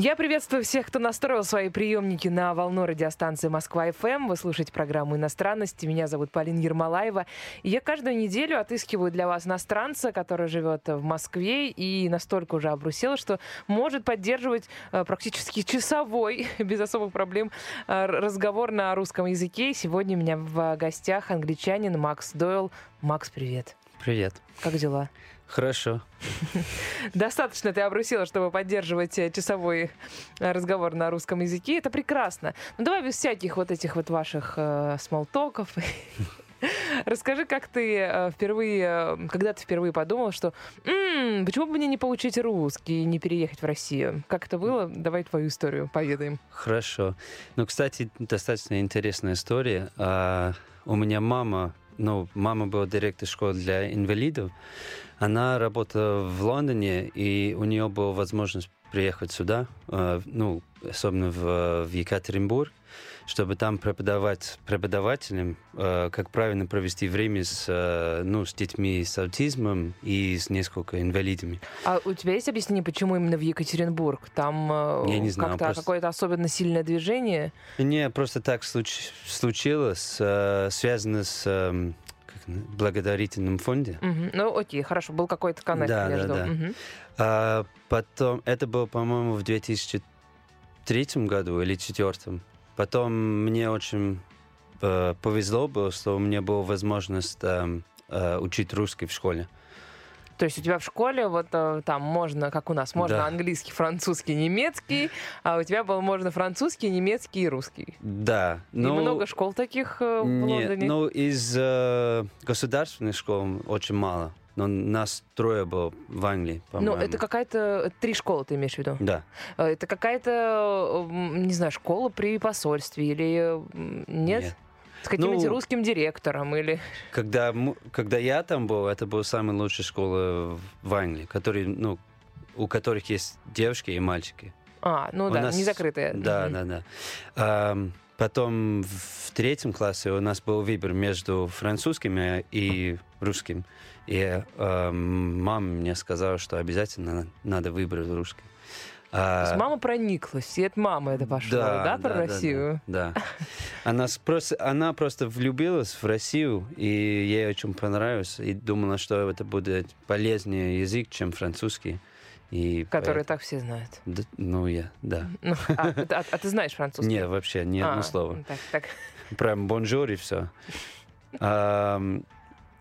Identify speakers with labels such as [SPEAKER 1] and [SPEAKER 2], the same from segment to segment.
[SPEAKER 1] Я приветствую всех, кто настроил свои приемники на волну радиостанции Москва-ФМ. Вы слушаете программу «Иностранности». Меня зовут Полина Ермолаева. И я каждую неделю отыскиваю для вас иностранца, который живет в Москве и настолько уже обрусел, что может поддерживать э, практически часовой, без особых проблем, э, разговор на русском языке. Сегодня у меня в гостях англичанин Макс Дойл. Макс, привет.
[SPEAKER 2] Привет.
[SPEAKER 1] Как дела?
[SPEAKER 2] Хорошо.
[SPEAKER 1] Достаточно ты обрусила, чтобы поддерживать э, часовой э, разговор на русском языке. Это прекрасно. Ну давай без всяких вот этих вот ваших э, смолтоков. Расскажи, как ты впервые, когда ты впервые подумал, что «М, почему бы мне не получить русский и не переехать в Россию? Как это было? Давай твою историю поведаем.
[SPEAKER 2] Хорошо. Ну, кстати, достаточно интересная история. А, у меня мама, ну, мама была директор школы для инвалидов. Она работала в Лондоне, и у нее была возможность приехать сюда, э, ну, особенно в, в Екатеринбург, чтобы там преподавать преподавателям, э, как правильно провести время с, э, ну, с детьми с аутизмом и с несколько инвалидами.
[SPEAKER 1] А у тебя есть объяснение, почему именно в Екатеринбург? Там
[SPEAKER 2] Я не знаю,
[SPEAKER 1] как-то
[SPEAKER 2] просто-
[SPEAKER 1] какое-то особенно сильное движение?
[SPEAKER 2] Не, просто так случ- случилось, связано с благотворительным фонде.
[SPEAKER 1] Мгм. Ну, окей, хорошо, был какой-то коннект
[SPEAKER 2] Да, да,
[SPEAKER 1] между.
[SPEAKER 2] да.
[SPEAKER 1] Мгм.
[SPEAKER 2] А потом, это было, по-моему, в 2003 году или 2004. Потом мне очень э, повезло было, что у меня была возможность эм, э, учить русский в школе.
[SPEAKER 1] То есть у тебя в школе вот э, там можно, как у нас, можно
[SPEAKER 2] Да.
[SPEAKER 1] английский, французский, немецкий, а у тебя было можно французский, немецкий и русский.
[SPEAKER 2] Да.
[SPEAKER 1] И
[SPEAKER 2] ну,
[SPEAKER 1] много школ таких э, в
[SPEAKER 2] Нет,
[SPEAKER 1] Лондоне.
[SPEAKER 2] ну из э, государственных школ очень мало. Но нас трое было в Англии,
[SPEAKER 1] Ну,
[SPEAKER 2] по-моему.
[SPEAKER 1] это какая-то... Три школы ты имеешь в виду?
[SPEAKER 2] Да.
[SPEAKER 1] Э, Это какая-то, не знаю, школа при посольстве или нет?
[SPEAKER 2] Нет.
[SPEAKER 1] С каким-нибудь
[SPEAKER 2] Ну,
[SPEAKER 1] русским директором или...
[SPEAKER 2] Когда, когда я там был, это была самая лучшая школа в Англии, которые, ну, у которых есть девушки и мальчики.
[SPEAKER 1] А, ну
[SPEAKER 2] У
[SPEAKER 1] да,
[SPEAKER 2] нас-
[SPEAKER 1] не закрытая.
[SPEAKER 2] Да,
[SPEAKER 1] Мгм.
[SPEAKER 2] да, да. Ам, потом в третьем классе у нас был выбор между французским и- русским. И ам, мама мне сказала, что обязательно надо выбрать русский.
[SPEAKER 1] То
[SPEAKER 2] А,
[SPEAKER 1] есть мама прониклась, и от мамы это пошло, да, про Россию?
[SPEAKER 2] Да. да. Она, она просто влюбилась в Россию, и ей очень понравилось, и думала, что это будет полезнее язык, чем французский. И
[SPEAKER 1] Который
[SPEAKER 2] поэт-
[SPEAKER 1] так все знают.
[SPEAKER 2] Да, ну, я, да.
[SPEAKER 1] Ну, а, а- а ты знаешь французский?
[SPEAKER 2] Не, вообще, ни одно
[SPEAKER 1] А,
[SPEAKER 2] слово.
[SPEAKER 1] Так, так.
[SPEAKER 2] Прям bonjour и все.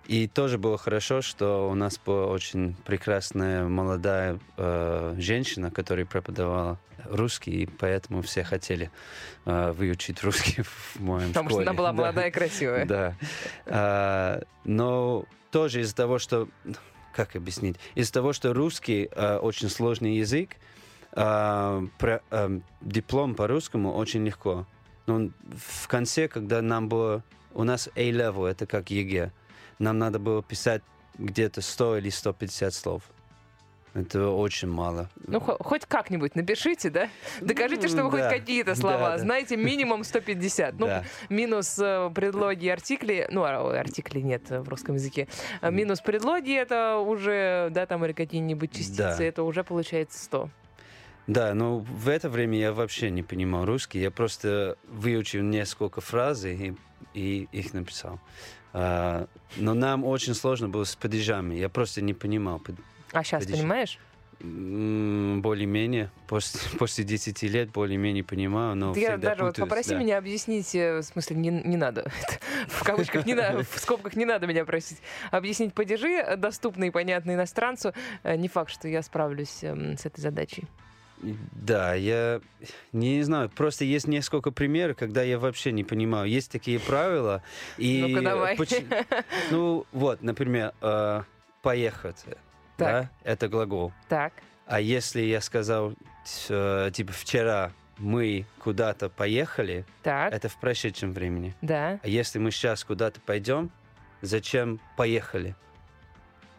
[SPEAKER 2] И тоже было хорошо, что у нас была очень прекрасная молодая э, женщина, которая преподавала русский, и поэтому все хотели э, выучить русский в моем
[SPEAKER 1] Потому что
[SPEAKER 2] школе.
[SPEAKER 1] она была
[SPEAKER 2] Да.
[SPEAKER 1] молодая и красивая.
[SPEAKER 2] Да. А, но тоже из-за того, что... Как объяснить? Из-за того, что русский а, очень сложный язык, про- а, диплом по-русскому очень легко. Но в конце, когда нам было... У нас A-level, это как ЕГЭ. Нам надо было писать где-то 100 или 150 слов. Это очень мало.
[SPEAKER 1] Ну, хо- хоть как-нибудь напишите, да? Докажите, что вы
[SPEAKER 2] да.
[SPEAKER 1] хоть какие-то слова
[SPEAKER 2] да.
[SPEAKER 1] знаете, минимум 150. Ну,
[SPEAKER 2] Да.
[SPEAKER 1] минус э, предлоги и артикли. Ну, а, ой, артиклей нет в русском языке. А минус предлоги это уже, да, там или какие-нибудь частицы,
[SPEAKER 2] Да.
[SPEAKER 1] это уже получается 100.
[SPEAKER 2] Да, но в это время я вообще не понимал русский. Я просто выучил несколько фраз и, и их написал. А, но нам очень сложно было с падежами. Я просто не понимал.
[SPEAKER 1] А сейчас
[SPEAKER 2] Подожди.
[SPEAKER 1] понимаешь?
[SPEAKER 2] Более-менее. После, после 10 лет более-менее понимаю, но
[SPEAKER 1] я даже вот
[SPEAKER 2] путаюсь,
[SPEAKER 1] попроси
[SPEAKER 2] да.
[SPEAKER 1] меня объяснить, э, в смысле, не, не надо, в кавычках не надо, в скобках не надо меня просить, объяснить падежи, э, доступные и понятные иностранцу. Э, Не факт, что я справлюсь эм, с этой задачей.
[SPEAKER 2] Да, я не знаю, просто есть несколько примеров, когда я вообще не понимаю. Есть такие правила. И
[SPEAKER 1] Ну-ка, давай.
[SPEAKER 2] поч- Ну, вот, например, э, поехать. Да, это глагол.
[SPEAKER 1] Так,
[SPEAKER 2] А если я сказал, э, типа, вчера мы куда-то поехали,
[SPEAKER 1] так,
[SPEAKER 2] это в прошедшем времени.
[SPEAKER 1] да.
[SPEAKER 2] А если мы сейчас куда-то пойдем, зачем поехали?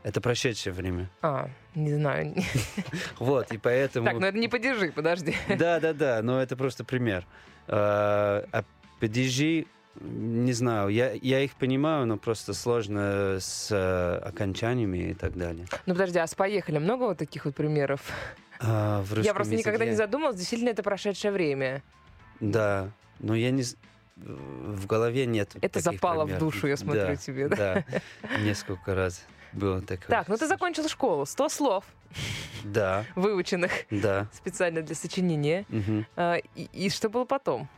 [SPEAKER 2] Это прошедшее время.
[SPEAKER 1] А, не знаю.
[SPEAKER 2] Вот, и поэтому...
[SPEAKER 1] Так, ну это не падежи, подожди.
[SPEAKER 2] Да, да, да, но это просто пример. А а падежи, не знаю, я, я их понимаю, но просто сложно с э, окончаниями и так далее.
[SPEAKER 1] Ну подожди, а с «Поехали» много вот таких вот примеров?
[SPEAKER 2] А, в
[SPEAKER 1] Я просто никогда не задумалась, действительно это прошедшее время.
[SPEAKER 2] Да, но я не... В голове нет
[SPEAKER 1] Это запало в
[SPEAKER 2] примеров.
[SPEAKER 1] душу, я смотрю
[SPEAKER 2] Да,
[SPEAKER 1] тебе, да?
[SPEAKER 2] Да, несколько раз было такое.
[SPEAKER 1] Так, ну ты закончил школу, 100 слов
[SPEAKER 2] Да,
[SPEAKER 1] выученных
[SPEAKER 2] да.
[SPEAKER 1] специально для сочинения. А, И, и что было потом?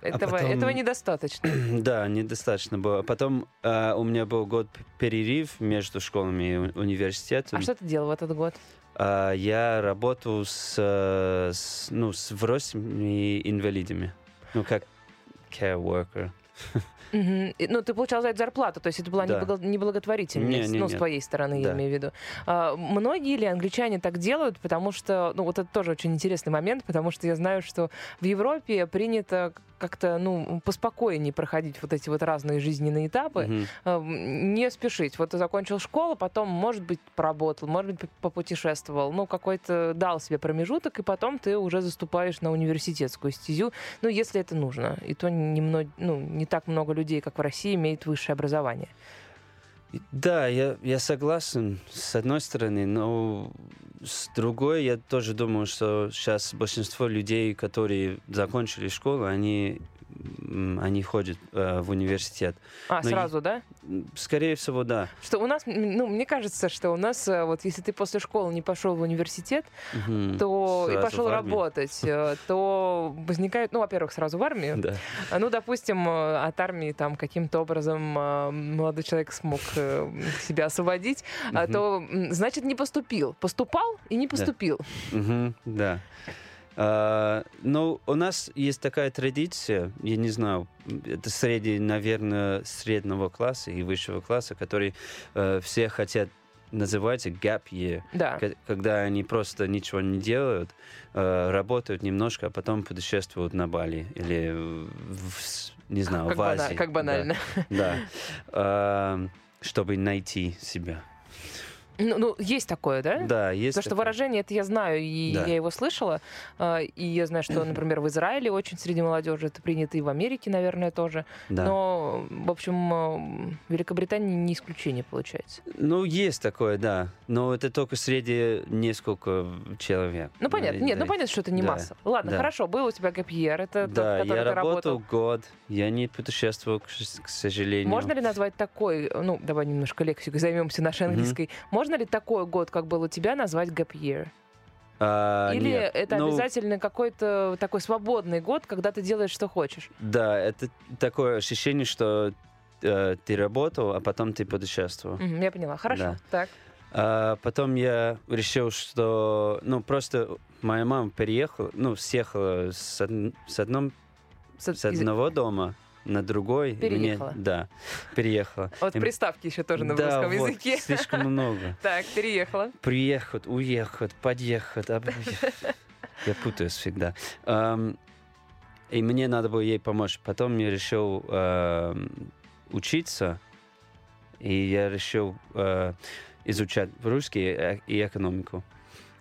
[SPEAKER 1] Этого,
[SPEAKER 2] потом-
[SPEAKER 1] этого недостаточно.
[SPEAKER 2] Да, недостаточно было. Потом а, у меня был год перерыв между школами и университетом.
[SPEAKER 1] А что ты делал в этот год?
[SPEAKER 2] А, я работал с, э, с, ну, с взрослыми инвалидами. Ну, как care worker.
[SPEAKER 1] И, Ну, ты получал за это зарплату, то есть это была
[SPEAKER 2] Да.
[SPEAKER 1] неблаго- неблаготворительность,
[SPEAKER 2] Не, не,
[SPEAKER 1] ну, с твоей стороны, я
[SPEAKER 2] Да.
[SPEAKER 1] имею в виду. А, многие ли англичане так делают, потому что, ну, вот это тоже очень интересный момент, потому что я знаю, что в Европе принято как-то, ну, поспокойнее проходить вот эти вот разные жизненные этапы,
[SPEAKER 2] Мгм.
[SPEAKER 1] а, не спешить. Вот ты закончил школу, потом, может быть, поработал, может быть, попутешествовал, ну, какой-то дал себе промежуток, и потом ты уже заступаешь на университетскую стезю, ну, если это нужно. И то немного, ну, не так много людей, как в России, имеют высшее образование.
[SPEAKER 2] Да, я, я согласен с одной стороны, но с другой я тоже думаю, что сейчас большинство людей, которые закончили школу, они, они ходят э, в университет.
[SPEAKER 1] А,
[SPEAKER 2] Но
[SPEAKER 1] сразу, да?
[SPEAKER 2] М, Скорее всего, да.
[SPEAKER 1] Что у нас, ну, мне кажется, что у нас, э, вот если ты после школы не пошел в университет,
[SPEAKER 2] Мгм.
[SPEAKER 1] то и пошел работать, э, то возникает, ну, во-первых, сразу в армию,
[SPEAKER 2] Да.
[SPEAKER 1] А, Ну, допустим, э, от армии там каким-то образом молодой человек смог себя освободить,
[SPEAKER 2] Мгм.
[SPEAKER 1] то, значит, не поступил. Поступал и не поступил.
[SPEAKER 2] Мгм, да. А, ну, у нас есть такая традиция, я не знаю, это среди, наверное, среднего класса и высшего класса, который э, все хотят называть gap year,
[SPEAKER 1] Да.
[SPEAKER 2] когда они просто ничего не делают, э, работают немножко, а потом путешествуют на Бали или в, не знаю,
[SPEAKER 1] Как,
[SPEAKER 2] в
[SPEAKER 1] бана-
[SPEAKER 2] Азии.
[SPEAKER 1] как банально.
[SPEAKER 2] Да, да. А, чтобы найти себя.
[SPEAKER 1] Ну, ну, есть такое, да?
[SPEAKER 2] Да, есть.
[SPEAKER 1] Потому что
[SPEAKER 2] такое.
[SPEAKER 1] выражение это я знаю, и
[SPEAKER 2] Да.
[SPEAKER 1] я его слышала. а, И я знаю, что, например, в Израиле очень среди молодежи это принято, и в Америке, наверное, тоже.
[SPEAKER 2] Да.
[SPEAKER 1] Но, в общем, м, Великобритания не исключение получается.
[SPEAKER 2] Ну, есть такое, да. Но это только среди несколько человек.
[SPEAKER 1] Ну, понятно.
[SPEAKER 2] Да,
[SPEAKER 1] Нет, ну
[SPEAKER 2] да.
[SPEAKER 1] понятно, что это не
[SPEAKER 2] Да.
[SPEAKER 1] масса. Ладно,
[SPEAKER 2] Да.
[SPEAKER 1] хорошо, был у тебя ГПР, это тот,
[SPEAKER 2] Да,
[SPEAKER 1] в котором
[SPEAKER 2] я
[SPEAKER 1] ты
[SPEAKER 2] работал год, я не путешествовал, к, к сожалению.
[SPEAKER 1] Можно ли назвать такой, ну, давай немножко лексикой займемся нашей английской. Можно ли такой год, как был у тебя, назвать gap year?
[SPEAKER 2] А,
[SPEAKER 1] Или
[SPEAKER 2] нет.
[SPEAKER 1] это
[SPEAKER 2] Ну,
[SPEAKER 1] обязательно какой-то такой свободный год, когда ты делаешь, что хочешь?
[SPEAKER 2] Да, это такое ощущение, что э, ты работал, а потом ты путешествовал.
[SPEAKER 1] Мгм, я поняла. Хорошо.
[SPEAKER 2] Да.
[SPEAKER 1] Так.
[SPEAKER 2] А потом я решил, что, ну, просто моя мама переехала, ну, съехала с, од- с, одном,
[SPEAKER 1] С-
[SPEAKER 2] с
[SPEAKER 1] из-
[SPEAKER 2] одного дома на другой. и мне-
[SPEAKER 1] Переехала.
[SPEAKER 2] да, переехала.
[SPEAKER 1] Вот
[SPEAKER 2] И-
[SPEAKER 1] приставки еще тоже на
[SPEAKER 2] да,
[SPEAKER 1] русском
[SPEAKER 2] вот,
[SPEAKER 1] языке.
[SPEAKER 2] слишком много.
[SPEAKER 1] Так, переехала.
[SPEAKER 2] Приехать, уехать, подъехать. об- Я путаюсь всегда. И мне надо было ей помочь. Потом я решил ам, учиться, и я решил э, изучать русский э- и экономику.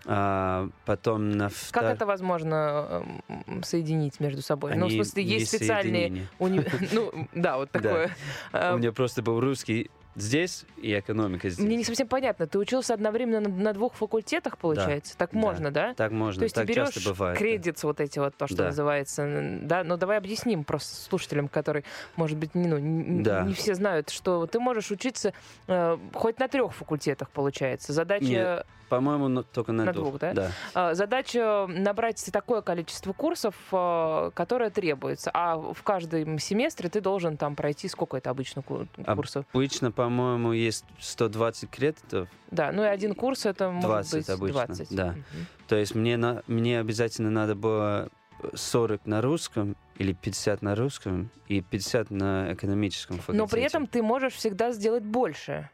[SPEAKER 2] А потом на
[SPEAKER 1] Как
[SPEAKER 2] втор-
[SPEAKER 1] это возможно м, соединить между собой? ну, в
[SPEAKER 2] Они
[SPEAKER 1] смысле, есть специальные... уни- Ну, да, вот
[SPEAKER 2] Да.
[SPEAKER 1] такое. А,
[SPEAKER 2] У меня просто был русский здесь и экономика здесь.
[SPEAKER 1] Мне не совсем понятно. Ты учился одновременно на, на двух факультетах, получается? Так
[SPEAKER 2] Да.
[SPEAKER 1] можно, да?
[SPEAKER 2] Так можно,
[SPEAKER 1] То есть
[SPEAKER 2] так
[SPEAKER 1] ты берешь
[SPEAKER 2] часто бывает. да.
[SPEAKER 1] кредитс вот эти вот, то, что
[SPEAKER 2] Да.
[SPEAKER 1] называется, да? Но давай объясним просто слушателям, которые, может быть, не, ну,
[SPEAKER 2] Да.
[SPEAKER 1] не все знают, что ты можешь учиться э, хоть на трех факультетах, получается. Задача,
[SPEAKER 2] Нет. По-моему, ну, только на,
[SPEAKER 1] На двух, да?
[SPEAKER 2] Да.
[SPEAKER 1] э, задача набрать такое количество курсов, э, которое требуется. А в каждом семестре ты должен там пройти, сколько это обычно ку- курсов?
[SPEAKER 2] Обычно, по-моему, есть 120 кредитов.
[SPEAKER 1] Да, ну и один курс это может
[SPEAKER 2] 20
[SPEAKER 1] быть
[SPEAKER 2] обычно,
[SPEAKER 1] 20.
[SPEAKER 2] да.
[SPEAKER 1] Мгм.
[SPEAKER 2] То есть мне, на, мне обязательно надо было 40 на русском или 50 на русском и 50 на экономическом факультете.
[SPEAKER 1] Но при этом ты можешь всегда сделать больше,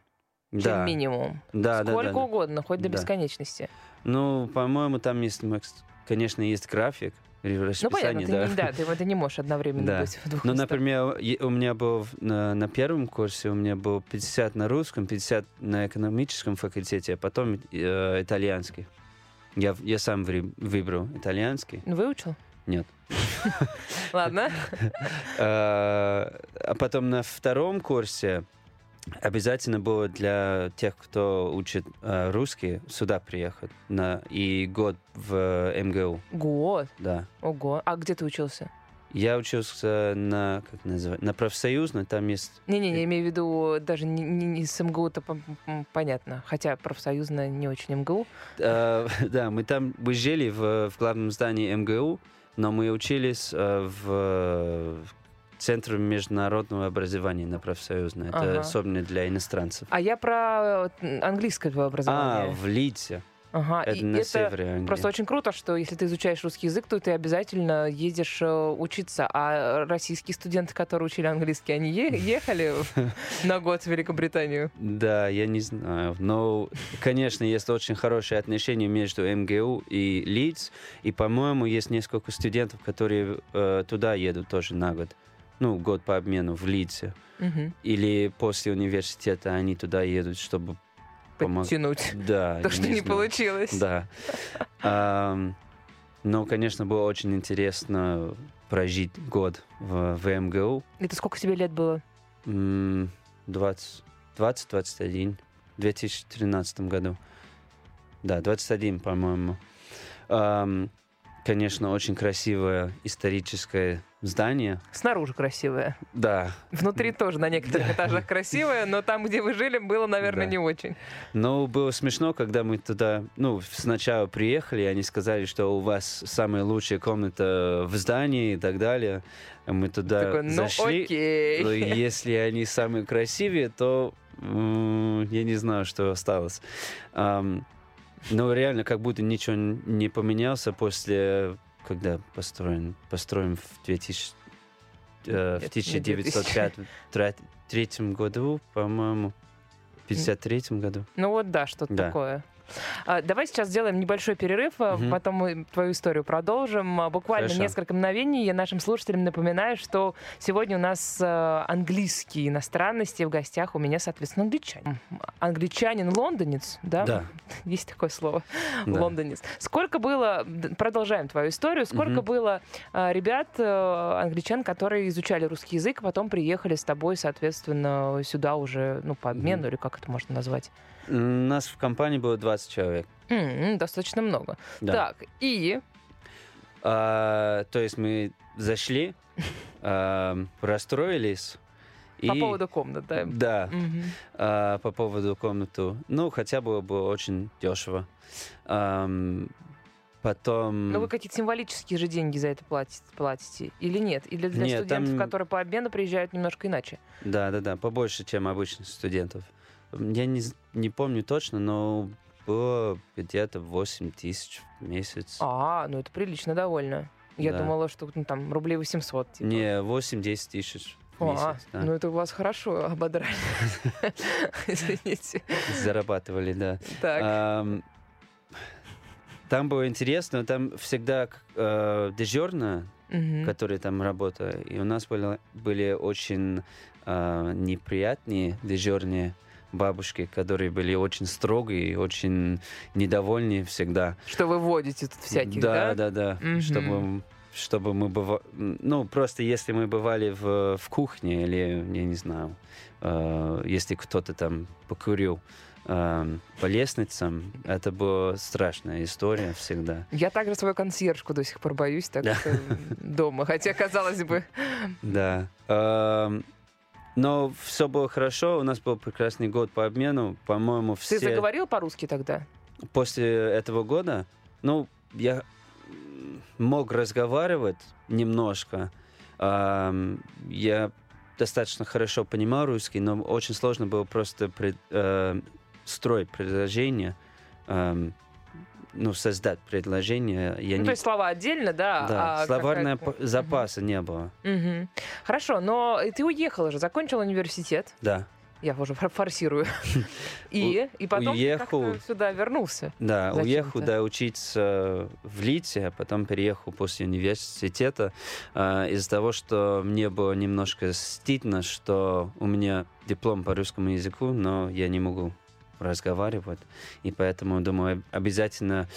[SPEAKER 1] чем
[SPEAKER 2] да.
[SPEAKER 1] минимум.
[SPEAKER 2] Да, да,
[SPEAKER 1] Сколько
[SPEAKER 2] да, да.
[SPEAKER 1] угодно, хоть до
[SPEAKER 2] Да.
[SPEAKER 1] бесконечности.
[SPEAKER 2] Ну, по-моему, там есть, конечно, есть график,
[SPEAKER 1] Ну,
[SPEAKER 2] расписание,
[SPEAKER 1] понятно,
[SPEAKER 2] да.
[SPEAKER 1] ты, не, да, ты, ты не можешь одновременно
[SPEAKER 2] Да.
[SPEAKER 1] быть в двух
[SPEAKER 2] Ну,
[SPEAKER 1] местах.
[SPEAKER 2] например, у меня был на, на первом курсе у меня был 50 на русском, 50 на экономическом факультете, а потом э, итальянский. Я, я сам выбрал итальянский.
[SPEAKER 1] Выучил?
[SPEAKER 2] Нет.
[SPEAKER 1] Ладно.
[SPEAKER 2] А а потом на втором курсе обязательно было для тех, кто учит э, русский, сюда приехать. На, и год в МГУ,
[SPEAKER 1] Год.
[SPEAKER 2] да.
[SPEAKER 1] Ого. А где ты учился?
[SPEAKER 2] Я учился на, как называется, на профсоюзной, там есть...
[SPEAKER 1] Не-не, я имею в виду даже не, не- не с МГУ-то пом- м, понятно. Хотя профсоюзная не очень МГУ.
[SPEAKER 2] Э, да, мы там мы жили в, в главном здании МГУ, но мы учились э, в Центре международного образования на профсоюзной. Это
[SPEAKER 1] Ага.
[SPEAKER 2] особенно для иностранцев.
[SPEAKER 1] А я про английское твое
[SPEAKER 2] А,
[SPEAKER 1] образование.
[SPEAKER 2] в Лидсе.
[SPEAKER 1] Ага,
[SPEAKER 2] Это
[SPEAKER 1] и
[SPEAKER 2] на
[SPEAKER 1] это
[SPEAKER 2] севере Англии.
[SPEAKER 1] просто очень круто, что если ты изучаешь русский язык, то ты обязательно едешь э, учиться. А российские студенты, которые учили английский, они е- ехали на год в Великобританию?
[SPEAKER 2] Да, я не знаю. Но, конечно, есть очень хорошие отношения между МГУ и Лидс. И, по-моему, есть несколько студентов, которые э, туда едут тоже на год. Ну, год по обмену в Лидсе.
[SPEAKER 1] Мгм.
[SPEAKER 2] Или после университета они туда едут, чтобы помог-
[SPEAKER 1] Подтянуть
[SPEAKER 2] Да.
[SPEAKER 1] то, что
[SPEAKER 2] не
[SPEAKER 1] не получилось.
[SPEAKER 2] Да. Но, конечно, было очень интересно прожить год в, в МГУ.
[SPEAKER 1] Это сколько тебе лет было?
[SPEAKER 2] М, 20, 20-21, в 2013 году. Да, 21, по-моему. Конечно, очень красивое историческое здание.
[SPEAKER 1] Снаружи красивая.
[SPEAKER 2] Да,
[SPEAKER 1] Внутри тоже на некоторых этажах красивая, но там, где вы жили, было, наверное,
[SPEAKER 2] Да.
[SPEAKER 1] не очень.
[SPEAKER 2] Но было смешно, когда мы туда, ну, сначала приехали, они сказали, что у вас самая лучшая комната в здании и так далее. Мы туда
[SPEAKER 1] Такой, ну
[SPEAKER 2] зашли.
[SPEAKER 1] окей.
[SPEAKER 2] но если они самые красивые, то я не знаю, что осталось. Но реально, как будто ничего не поменялся после, когда построен, построен в 2000, э, в
[SPEAKER 1] Нет, не
[SPEAKER 2] 1905 году, по-моему, в 53 году.
[SPEAKER 1] Ну вот да, что-то
[SPEAKER 2] Да.
[SPEAKER 1] такое. А, Давай сейчас сделаем небольшой перерыв,
[SPEAKER 2] Мгм.
[SPEAKER 1] потом мы твою историю продолжим. А, Буквально
[SPEAKER 2] Хорошо.
[SPEAKER 1] несколько мгновений. Я нашим слушателям напоминаю, что сегодня у нас английские иностранности в гостях. У меня, соответственно, англичанин. Англичанин-лондонец, да?
[SPEAKER 2] Да.
[SPEAKER 1] Есть такое слово.
[SPEAKER 2] Да.
[SPEAKER 1] Лондонец. Сколько было, продолжаем твою историю, сколько
[SPEAKER 2] Мгм.
[SPEAKER 1] было ребят, э, англичан, которые изучали русский язык, а потом приехали с тобой, соответственно, сюда уже, ну, по обмену, или как это можно назвать?
[SPEAKER 2] У нас в компании было 20 человек.
[SPEAKER 1] М, достаточно много.
[SPEAKER 2] Да.
[SPEAKER 1] Так, и...
[SPEAKER 2] А, то есть мы зашли, а, расстроились.
[SPEAKER 1] По
[SPEAKER 2] и-
[SPEAKER 1] поводу комнат, да?
[SPEAKER 2] Да,
[SPEAKER 1] Мгм.
[SPEAKER 2] а, по поводу комнату. Ну, хотя бы было очень дешево. Ам, потом...
[SPEAKER 1] Ну, вы какие-то символические же деньги за это платите, платите или нет? Или для
[SPEAKER 2] Нет,
[SPEAKER 1] студентов,
[SPEAKER 2] там-
[SPEAKER 1] которые по обмену приезжают немножко иначе?
[SPEAKER 2] Да, да, да, побольше, чем обычных студентов. Я не, не помню точно, но было где-то 8 тысяч в месяц.
[SPEAKER 1] А, ну это прилично довольно. Я
[SPEAKER 2] Да.
[SPEAKER 1] думала, что ну, там рублей 800. Типа.
[SPEAKER 2] Не, 8-10 тысяч в
[SPEAKER 1] А,
[SPEAKER 2] месяц. да.
[SPEAKER 1] ну это у вас хорошо ободрали. Извините.
[SPEAKER 2] Зарабатывали, да.
[SPEAKER 1] Так.
[SPEAKER 2] Ам, Там было интересно, там всегда э, дежурная,
[SPEAKER 1] Мгм.
[SPEAKER 2] которая там работала, и у нас были, были очень э, неприятные дежурные бабушки, которые были очень строгие и очень недовольны всегда.
[SPEAKER 1] Что вы водите тут всяких, да?
[SPEAKER 2] да, да,
[SPEAKER 1] Мгм.
[SPEAKER 2] чтобы чтобы мы бывали, ну просто если мы бывали в, в кухне или я не знаю, э, если кто-то там покурил э, по лестницам, это была страшная история всегда.
[SPEAKER 1] Я также свою консьержку до сих пор боюсь, так
[SPEAKER 2] Да.
[SPEAKER 1] что дома. Хотя, казалось бы,
[SPEAKER 2] Да. Но все было хорошо, у нас был прекрасный год по обмену, по-моему, все...
[SPEAKER 1] ты заговорил по-русски тогда?
[SPEAKER 2] После этого года, ну, я мог разговаривать немножко. Я достаточно хорошо понимал русский, но очень сложно было просто пред- э, строить предложение, ну, создать предложение. Я
[SPEAKER 1] Ну,
[SPEAKER 2] не-
[SPEAKER 1] то есть слова отдельно, да?
[SPEAKER 2] Да,
[SPEAKER 1] а
[SPEAKER 2] словарного
[SPEAKER 1] какая-то-
[SPEAKER 2] запаса не было.
[SPEAKER 1] Мгм. Хорошо, но ты уехала же, закончил университет.
[SPEAKER 2] Да.
[SPEAKER 1] Я уже фор- форсирую. И, и потом
[SPEAKER 2] уехал.
[SPEAKER 1] сюда вернулся.
[SPEAKER 2] Да,
[SPEAKER 1] Зачем
[SPEAKER 2] уехал, да, учиться в Лите, а потом переехал после университета а, из-за того, что мне было немножко стыдно, что у меня диплом по русскому языку, но я не могу разговаривать. И поэтому думаю, обязательно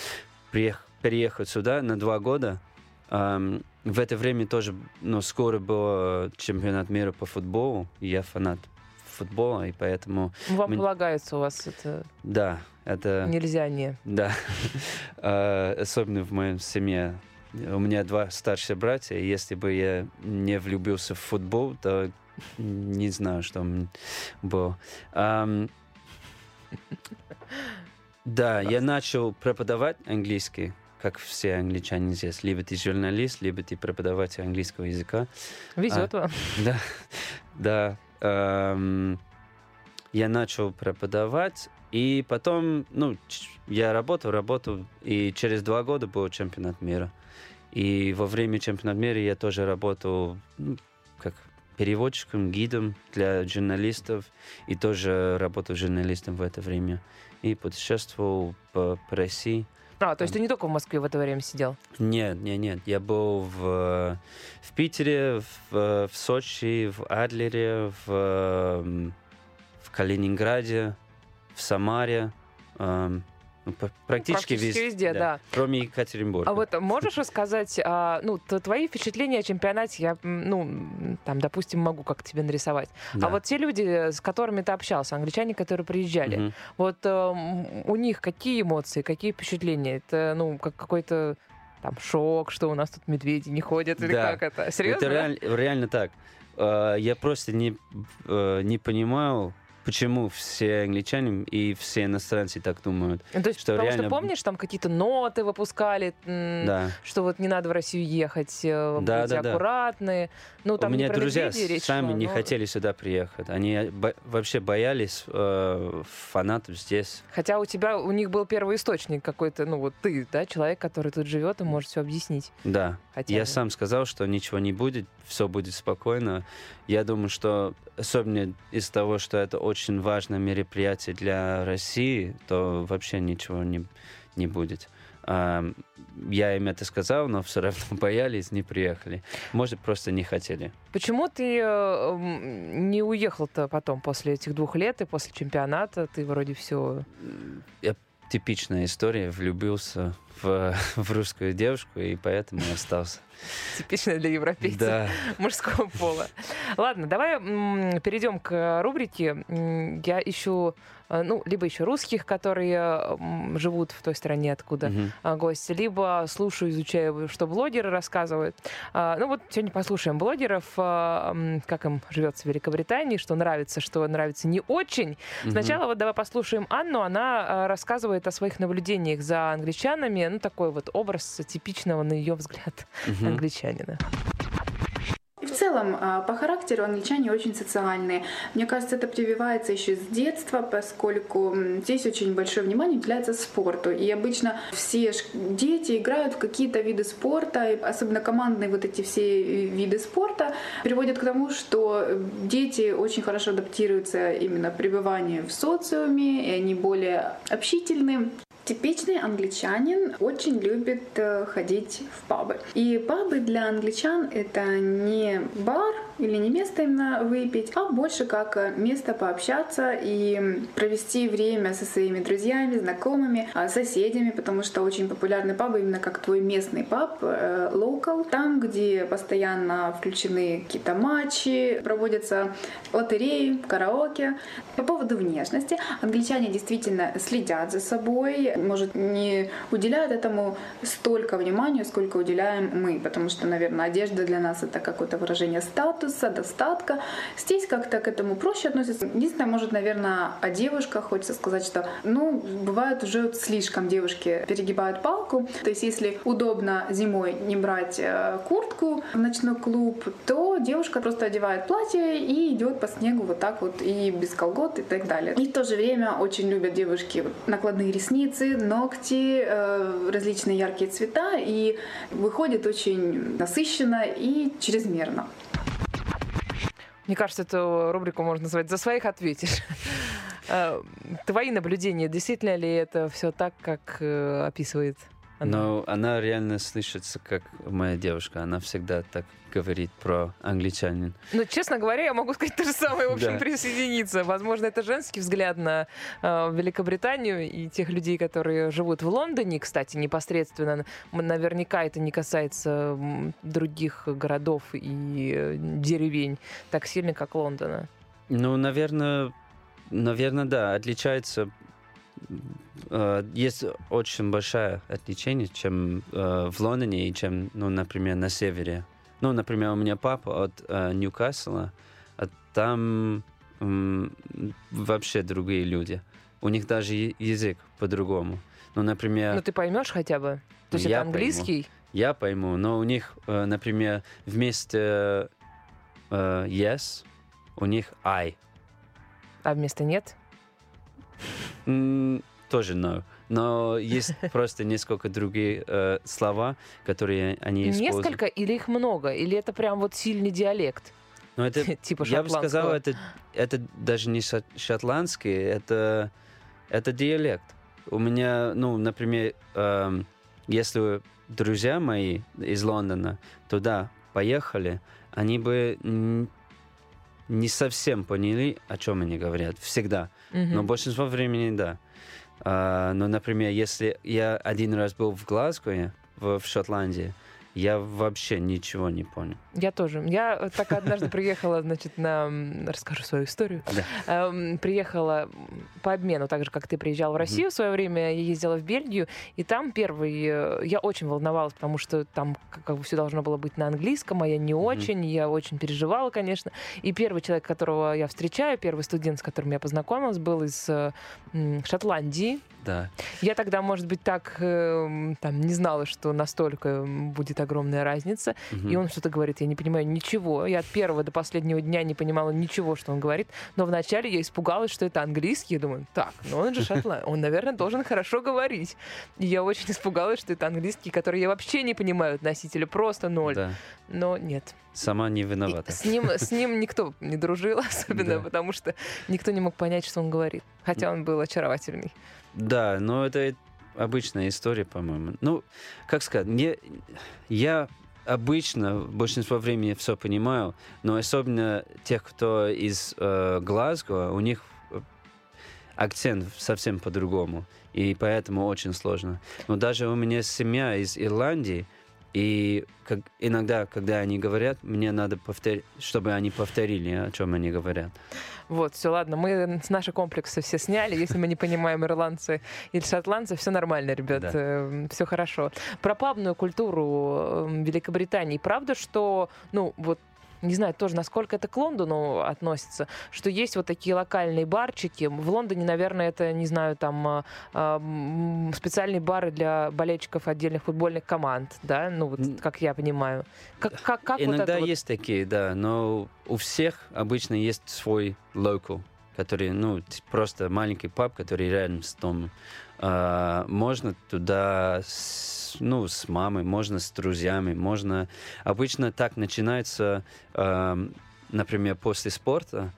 [SPEAKER 2] приех- переехать сюда на два года. Ам, в это время тоже, ну, скоро был чемпионат мира по футболу. и Я фанат футбола, и поэтому,
[SPEAKER 1] Вам
[SPEAKER 2] Мне-
[SPEAKER 1] полагается у вас это
[SPEAKER 2] да, это...
[SPEAKER 1] нельзя не.
[SPEAKER 2] Да, А, особенно в моем семье. У меня два старших братья, и если бы я не влюбился в футбол, то не знаю, что было. Да, я начал преподавать английский, как все англичане здесь. Либо ты журналист, либо ты преподаватель английского языка.
[SPEAKER 1] Везет вам.
[SPEAKER 2] Да, да. эм, я начал преподавать, и потом, ну, я работал, работал, и через два года был чемпионат мира. И во время чемпионата мира я тоже работал ну, как переводчиком, гидом для журналистов, и тоже работал журналистом в это время. И путешествовал по, по России.
[SPEAKER 1] А, то есть ты не только в Москве в это время сидел?
[SPEAKER 2] Нет, нет, нет. Я был в, в Питере, в, в Сочи, в Адлере, в, эм, в Калининграде, в Самаре. эм, практически,
[SPEAKER 1] практически везде, да.
[SPEAKER 2] Кроме Екатеринбурга.
[SPEAKER 1] А вот можешь рассказать, а, ну, твои впечатления о чемпионате, я, ну, там, допустим, могу как тебе нарисовать.
[SPEAKER 2] Да.
[SPEAKER 1] А вот те люди, с которыми ты общался, англичане, которые приезжали,
[SPEAKER 2] Мгм.
[SPEAKER 1] вот э, м, у них какие эмоции, какие впечатления? Это, ну, как какой-то там шок, что у нас тут медведи не ходят, или
[SPEAKER 2] Да.
[SPEAKER 1] как это? Серьезно?
[SPEAKER 2] Это реаль- реально так. Э, Я просто не, э, не понимаю, почему все англичане и все иностранцы так думают.
[SPEAKER 1] Ну, То есть,
[SPEAKER 2] что
[SPEAKER 1] потому
[SPEAKER 2] реально-
[SPEAKER 1] что, помнишь, там какие-то ноты выпускали,
[SPEAKER 2] Да.
[SPEAKER 1] что вот не надо в Россию ехать, э,
[SPEAKER 2] Да,
[SPEAKER 1] будьте
[SPEAKER 2] да, да.
[SPEAKER 1] аккуратны. Ну, там
[SPEAKER 2] У меня друзья
[SPEAKER 1] речь
[SPEAKER 2] сами
[SPEAKER 1] шла,
[SPEAKER 2] не
[SPEAKER 1] но-
[SPEAKER 2] хотели сюда приехать. Они бо- вообще боялись э, фанатов здесь.
[SPEAKER 1] Хотя у тебя, у них был первый источник какой-то, ну вот ты, да, человек, который тут живет и может все объяснить.
[SPEAKER 2] Да.
[SPEAKER 1] Хотя
[SPEAKER 2] Я
[SPEAKER 1] бы.
[SPEAKER 2] сам сказал, что ничего не будет, все будет спокойно. Я думаю, что особенно из того, что это очень важное мероприятие для России, то вообще ничего не, не будет. Я им это сказал, но все равно боялись, не приехали. Может, просто не хотели.
[SPEAKER 1] Почему ты э, не уехал-то потом после этих двух лет и после чемпионата? Ты вроде все...
[SPEAKER 2] Я типичная история, влюбился в, в русскую девушку, и поэтому остался.
[SPEAKER 1] Типично для европейцев
[SPEAKER 2] Да.
[SPEAKER 1] мужского пола. Ладно, давай перейдем к рубрике. Я ищу, ну, либо еще русских, которые живут в той стране, откуда
[SPEAKER 2] Мгм.
[SPEAKER 1] а, гость, либо слушаю, изучаю, что блогеры рассказывают. А, Ну вот сегодня послушаем блогеров, а, как им живется в Великобритании, что нравится, что нравится не очень.
[SPEAKER 2] Мгм.
[SPEAKER 1] Сначала вот давай послушаем Анну. Она рассказывает о своих наблюдениях за англичанами. Ну, такой вот образ типичного, на ее взгляд,
[SPEAKER 2] Мгм.
[SPEAKER 1] англичанина.
[SPEAKER 3] Целом, а, по характеру англичане очень социальные. Мне кажется, это прививается еще с детства, поскольку здесь очень большое внимание уделяется спорту. И обычно все дети играют в какие-то виды спорта, и особенно командные вот эти все виды спорта приводят к тому, что дети очень хорошо адаптируются именно пребыванию в социуме, и они более общительны. Типичный англичанин очень любит э, ходить в пабы. И пабы для англичан это не бар или не место именно выпить, а больше как э, место пообщаться и провести время со своими друзьями, знакомыми, а, соседями, потому что очень популярны пабы именно как твой местный паб, э, local, там, где постоянно включены какие-то матчи, проводятся лотереи, караоке. По поводу внешности, англичане действительно следят за собой, может, не уделяют этому столько внимания, сколько уделяем мы, потому что, наверное, одежда для нас это какое-то выражение статуса, достатка. Здесь как-то к этому проще относятся. Единственное, может, наверное, о девушках хочется сказать, что, ну, бывает уже слишком девушки перегибают палку. То есть, если удобно зимой не брать э, куртку в ночной клуб, то девушка просто одевает платье и идет по снегу вот так вот и без колгот и так далее. И в то же время очень любят девушки накладные ресницы, ногти, э, различные яркие цвета и выходит очень насыщенно и чрезмерно.
[SPEAKER 1] Мне кажется, эту рубрику можно назвать «За своих ответишь». Э, Твои наблюдения, действительно ли это все так, как э, описывает она?
[SPEAKER 2] Но она реально слышится, как моя девушка. Она всегда так говорит про англичанин.
[SPEAKER 1] Ну, честно говоря, я могу сказать то же самое, в общем,
[SPEAKER 2] Да.
[SPEAKER 1] присоединиться. Возможно, это женский взгляд на э, Великобританию и тех людей, которые живут в Лондоне, кстати, непосредственно. Наверняка это не касается других городов и э, деревень так сильно, как Лондона.
[SPEAKER 2] Ну, наверное, наверное, да, отличается. э, Есть очень большое отличие, чем э, в Лондоне и чем, ну, например, на севере. Ну, например, у меня папа от э, Ньюкасла, а там м, вообще другие люди. У них даже язык по-другому. Ну, например,
[SPEAKER 1] Ну, ты поймешь хотя бы? То есть это английский?
[SPEAKER 2] я пойму, но у них, э, например, вместо э, yes у них I.
[SPEAKER 1] А вместо нет?
[SPEAKER 2] Тоже no. Но есть просто несколько другие э, слова, которые они используют.
[SPEAKER 1] Несколько или их много? Или это прям вот сильный диалект?
[SPEAKER 2] Но это,
[SPEAKER 1] Типа
[SPEAKER 2] я бы сказал, это, это даже не шот- шотландский, это, это диалект. У меня, ну, например, эм, если друзья мои из Лондона туда поехали, они бы не совсем поняли, о чем они говорят. Всегда.
[SPEAKER 1] Мгм.
[SPEAKER 2] Но большинство времени да. А, но, например, если я один раз был в Глазго, в Шотландии, я вообще ничего не понял.
[SPEAKER 1] Я тоже. Я э, так однажды приехала, значит, на... Расскажу свою историю.
[SPEAKER 2] Да.
[SPEAKER 1] Эм, Приехала по обмену, так же, как ты приезжал в Россию в свое время, я ездила в Бельгию, и там первый... э, Я очень волновалась, потому что там как бы все должно было быть на английском, а я не очень, я очень переживала, конечно. И первый человек, которого я встречаю, первый студент, с которым я познакомилась, был из э, Шотландии.
[SPEAKER 2] Да.
[SPEAKER 1] Я тогда, может быть, так эм, там не знала, что настолько будет огромная разница.
[SPEAKER 2] Мгм.
[SPEAKER 1] И он что-то говорит, я не понимаю ничего. Я от первого до последнего дня не понимала ничего, что он говорит. Но вначале я испугалась, что это английский. Я думаю, так, ну он же шотланд, он, наверное, должен хорошо говорить. И я очень испугалась, что это английский, который я вообще не понимаю относителя, просто ноль.
[SPEAKER 2] Да.
[SPEAKER 1] Но нет.
[SPEAKER 2] Сама не
[SPEAKER 1] И
[SPEAKER 2] виновата.
[SPEAKER 1] с ним, с ним никто не дружил, особенно
[SPEAKER 2] Да.
[SPEAKER 1] потому что никто не мог понять, что он говорит. Хотя он был очаровательный.
[SPEAKER 2] Да, но это обычная история, по-моему. Ну, как сказать, мне, я обычно большинство времени все понимаю, но особенно тех, кто из э, Глазго, у них акцент совсем по-другому, и поэтому очень сложно. Но даже у меня семья из Ирландии, и как, иногда, когда они говорят, мне надо повторить, чтобы они повторили, о чем они говорят.
[SPEAKER 1] Вот, все, ладно, мы с наши комплексы все сняли. Если мы не понимаем ирландцы или шотландцы, все нормально, ребят,
[SPEAKER 2] Да.
[SPEAKER 1] все хорошо. Про пабную культуру э, Великобритании. Правда, что, ну, вот не знаю тоже, насколько это к Лондону относится, что есть вот такие локальные барчики. В Лондоне, наверное, это, не знаю, там м, специальные бары для болельщиков отдельных футбольных команд, да, ну вот как я понимаю. Как, как, как вот
[SPEAKER 2] Иногда
[SPEAKER 1] вот-
[SPEAKER 2] есть такие, да, но у всех обычно есть свой local, который, ну, просто маленький паб, который рядом с домом. А, можно туда, с, ну, с мамой, можно с друзьями, можно... Обычно так начинается, ам, например, после спорта.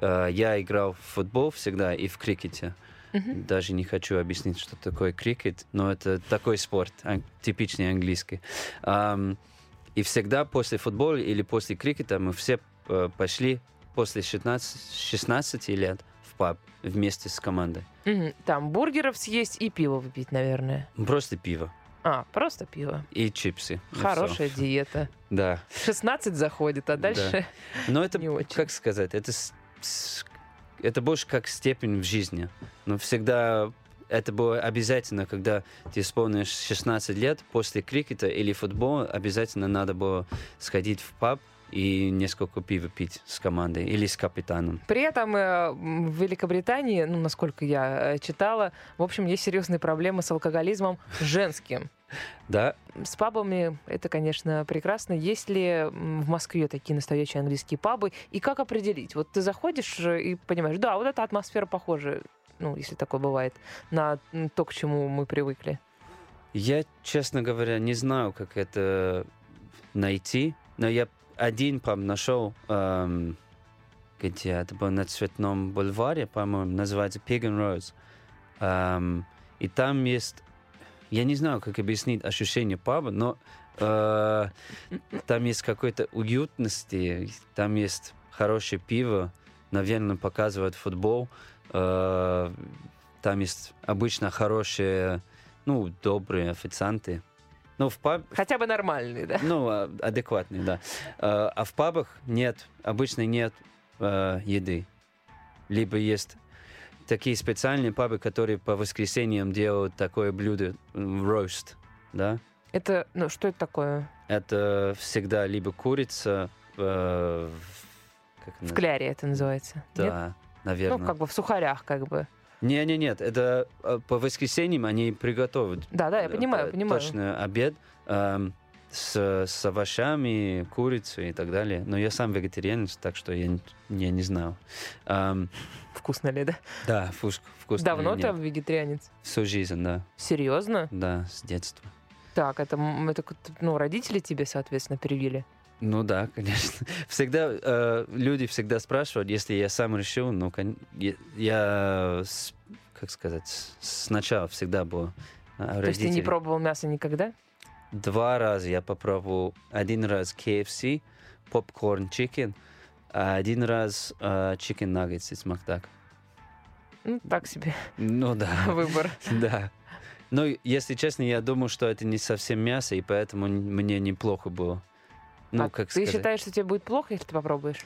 [SPEAKER 2] А, я играл в футбол всегда и в крикете.
[SPEAKER 1] Мгм.
[SPEAKER 2] Даже не хочу объяснить, что такое крикет, но это такой спорт, ан- типичный английский. Ам, и всегда после футбола или после крикета мы все э, пошли после 16, 16 лет в паб вместе с командой.
[SPEAKER 1] Мгм. Там бургеров съесть и пиво выпить, наверное.
[SPEAKER 2] Просто пиво
[SPEAKER 1] А, просто пиво.
[SPEAKER 2] и чипсы. и.
[SPEAKER 1] Хорошая диета.
[SPEAKER 2] Да.
[SPEAKER 1] 16 заходит, а дальше
[SPEAKER 2] Но это,
[SPEAKER 1] не очень.
[SPEAKER 2] как сказать, это, это больше как степень в жизни. Но всегда это было обязательно, когда ты исполнишь 16 лет, после крикета или футбола обязательно надо было сходить в паб и несколько пива пить с командой или с капитаном.
[SPEAKER 1] При этом э, в Великобритании, ну, насколько я э, читала, в общем, есть серьезные проблемы с алкоголизмом женским.
[SPEAKER 2] Да,
[SPEAKER 1] С пабами это, конечно, прекрасно. Есть ли в Москве такие настоящие английские пабы? И как определить? Вот ты заходишь э, и понимаешь, да, вот эта атмосфера похожа, ну, если такое бывает, на то, к чему мы привыкли.
[SPEAKER 2] я, честно говоря, не знаю, как это найти, но я один паб нашел эм, где это было на Цветном бульваре, по-моему, называется Pig and Rose. Эм, и там есть, я не знаю, как объяснить ощущение паба, но э, там есть какой-то уютности, там есть хорошее пиво, наверное, показывают футбол. Э, там есть обычно хорошие, ну, добрые официанты. Ну, в паб...
[SPEAKER 1] Хотя бы нормальный, да?
[SPEAKER 2] Ну, а- адекватный, да. Э, А в пабах нет, обычно нет э, еды. Либо есть такие специальные пабы, которые по воскресеньям делают такое блюдо, рост, да.
[SPEAKER 1] Это, ну, что это такое?
[SPEAKER 2] Это всегда либо курица, э, в- как
[SPEAKER 1] В кляре это называется. Нет?
[SPEAKER 2] Да, наверное.
[SPEAKER 1] Ну, как бы в сухарях, как бы.
[SPEAKER 2] Не, не, нет, это э, по воскресеньям они приготовят.
[SPEAKER 1] Да, да, я
[SPEAKER 2] э,
[SPEAKER 1] понимаю, понимаю.
[SPEAKER 2] Точно обед эм, с, с овощами, курицей и так далее. Но я сам вегетарианец, так что я, я не знаю. Эм,
[SPEAKER 1] Вкусно ли, да?
[SPEAKER 2] да, вкус, вкусно.
[SPEAKER 1] Давно
[SPEAKER 2] или
[SPEAKER 1] ты
[SPEAKER 2] нет.
[SPEAKER 1] вегетарианец?
[SPEAKER 2] Всю жизнь, да.
[SPEAKER 1] Серьезно?
[SPEAKER 2] Да, с детства.
[SPEAKER 1] Так, это, это ну, родители тебе, соответственно, привили.
[SPEAKER 2] Ну да, конечно. Всегда э, люди всегда спрашивают, если я сам решил, ну кон- я, как сказать, сначала всегда был. а
[SPEAKER 1] То есть ты не
[SPEAKER 2] родители-
[SPEAKER 1] пробовал мясо никогда?
[SPEAKER 2] Два раза я попробовал. Один раз KFC, popcorn chicken, а один раз chicken nuggets из Макдак.
[SPEAKER 1] Ну, так себе
[SPEAKER 2] Ну да,
[SPEAKER 1] выбор.
[SPEAKER 2] да. Но, если честно, я думал, что это не совсем мясо, и поэтому мне неплохо было. Ну,
[SPEAKER 1] а
[SPEAKER 2] как
[SPEAKER 1] ты
[SPEAKER 2] сказать.
[SPEAKER 1] считаешь, что тебе будет плохо, если ты попробуешь?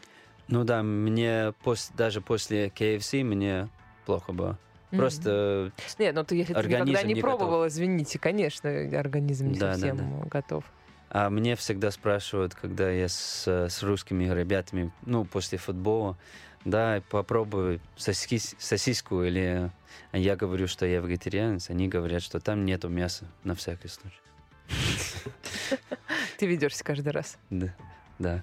[SPEAKER 2] Ну да, мне пос- даже после KFC мне плохо было. Просто
[SPEAKER 1] Нет, ну ты если ты никогда не
[SPEAKER 2] не
[SPEAKER 1] пробовал, извините, конечно, организм не
[SPEAKER 2] Да, да,
[SPEAKER 1] совсем готов.
[SPEAKER 2] А мне всегда спрашивают, когда я с, с русскими ребятами, ну, после футбола, да, попробуй сосис- сосиску, или я говорю, что я вегетарианец, они говорят, что там нету мяса, на всякий случай.
[SPEAKER 1] Ты ведешься каждый раз.
[SPEAKER 2] Да, да.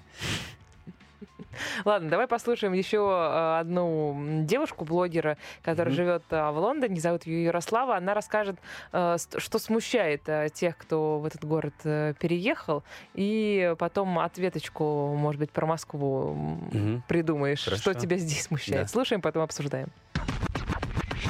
[SPEAKER 1] Ладно, давай послушаем еще э, одну м, девушку, блогера, которая
[SPEAKER 2] Мгм.
[SPEAKER 1] живет э, в Лондоне, зовут ее Ярослава. Она расскажет, э, что смущает тех, кто в этот город переехал, и потом ответочку, может быть, про Москву
[SPEAKER 2] Мгм.
[SPEAKER 1] придумаешь,
[SPEAKER 2] Хорошо.
[SPEAKER 1] что тебя здесь смущает.
[SPEAKER 2] Да.
[SPEAKER 1] Слушаем, потом обсуждаем.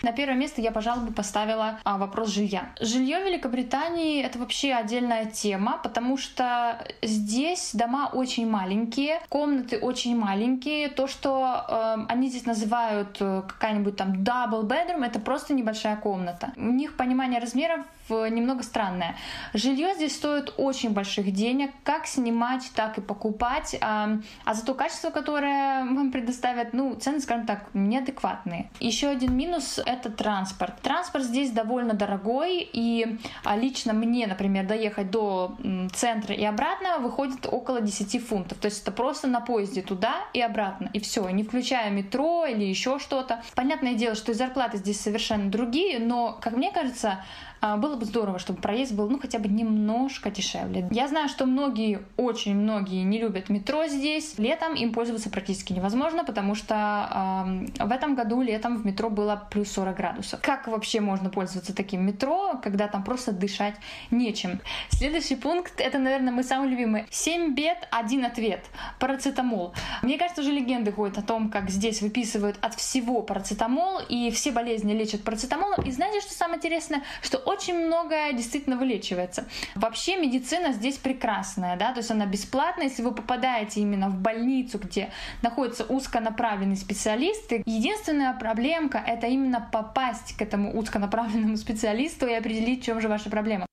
[SPEAKER 4] На первое место я, пожалуй, бы поставила а, вопрос жилья. Жилье в Великобритании это вообще отдельная тема, потому что здесь дома очень маленькие, комнаты очень маленькие. То, что э, они здесь называют э, какая-нибудь там double bedroom, это просто небольшая комната. У них понимание размеров немного странное. Жилье здесь стоит очень больших денег, как снимать, так и покупать, а, а за то качество, которое вам предоставят, ну, цены, скажем так, неадекватные. Еще один минус — это транспорт. Транспорт здесь довольно дорогой, и а, лично мне, например, доехать до центра и обратно выходит около 10 фунтов. То есть это просто на поезде туда и обратно, и все, не включая метро или еще что-то. Понятное дело, что и зарплаты здесь совершенно другие, но, как мне кажется, было бы здорово, чтобы проезд был, ну, хотя бы немножко дешевле. Я знаю, что многие, очень многие не любят метро здесь. Летом им пользоваться практически невозможно, потому что ам, в этом году летом в метро было плюс 40 градусов. Как вообще можно пользоваться таким метро, когда там просто дышать нечем? Следующий пункт, это, наверное, мой самый любимый. 7 бед, один ответ. Парацетамол. Мне кажется, уже легенды ходят о том, как здесь выписывают от всего парацетамол, и все болезни лечат парацетамолом. И знаете, что самое интересное? Что очень многое действительно вылечивается. Вообще медицина здесь прекрасная, да, то есть она бесплатная, если вы попадаете именно в больницу, где находится узконаправленный специалист. Единственная проблемка это именно попасть к этому узконаправленному специалисту и определить, в чем же ваша проблема.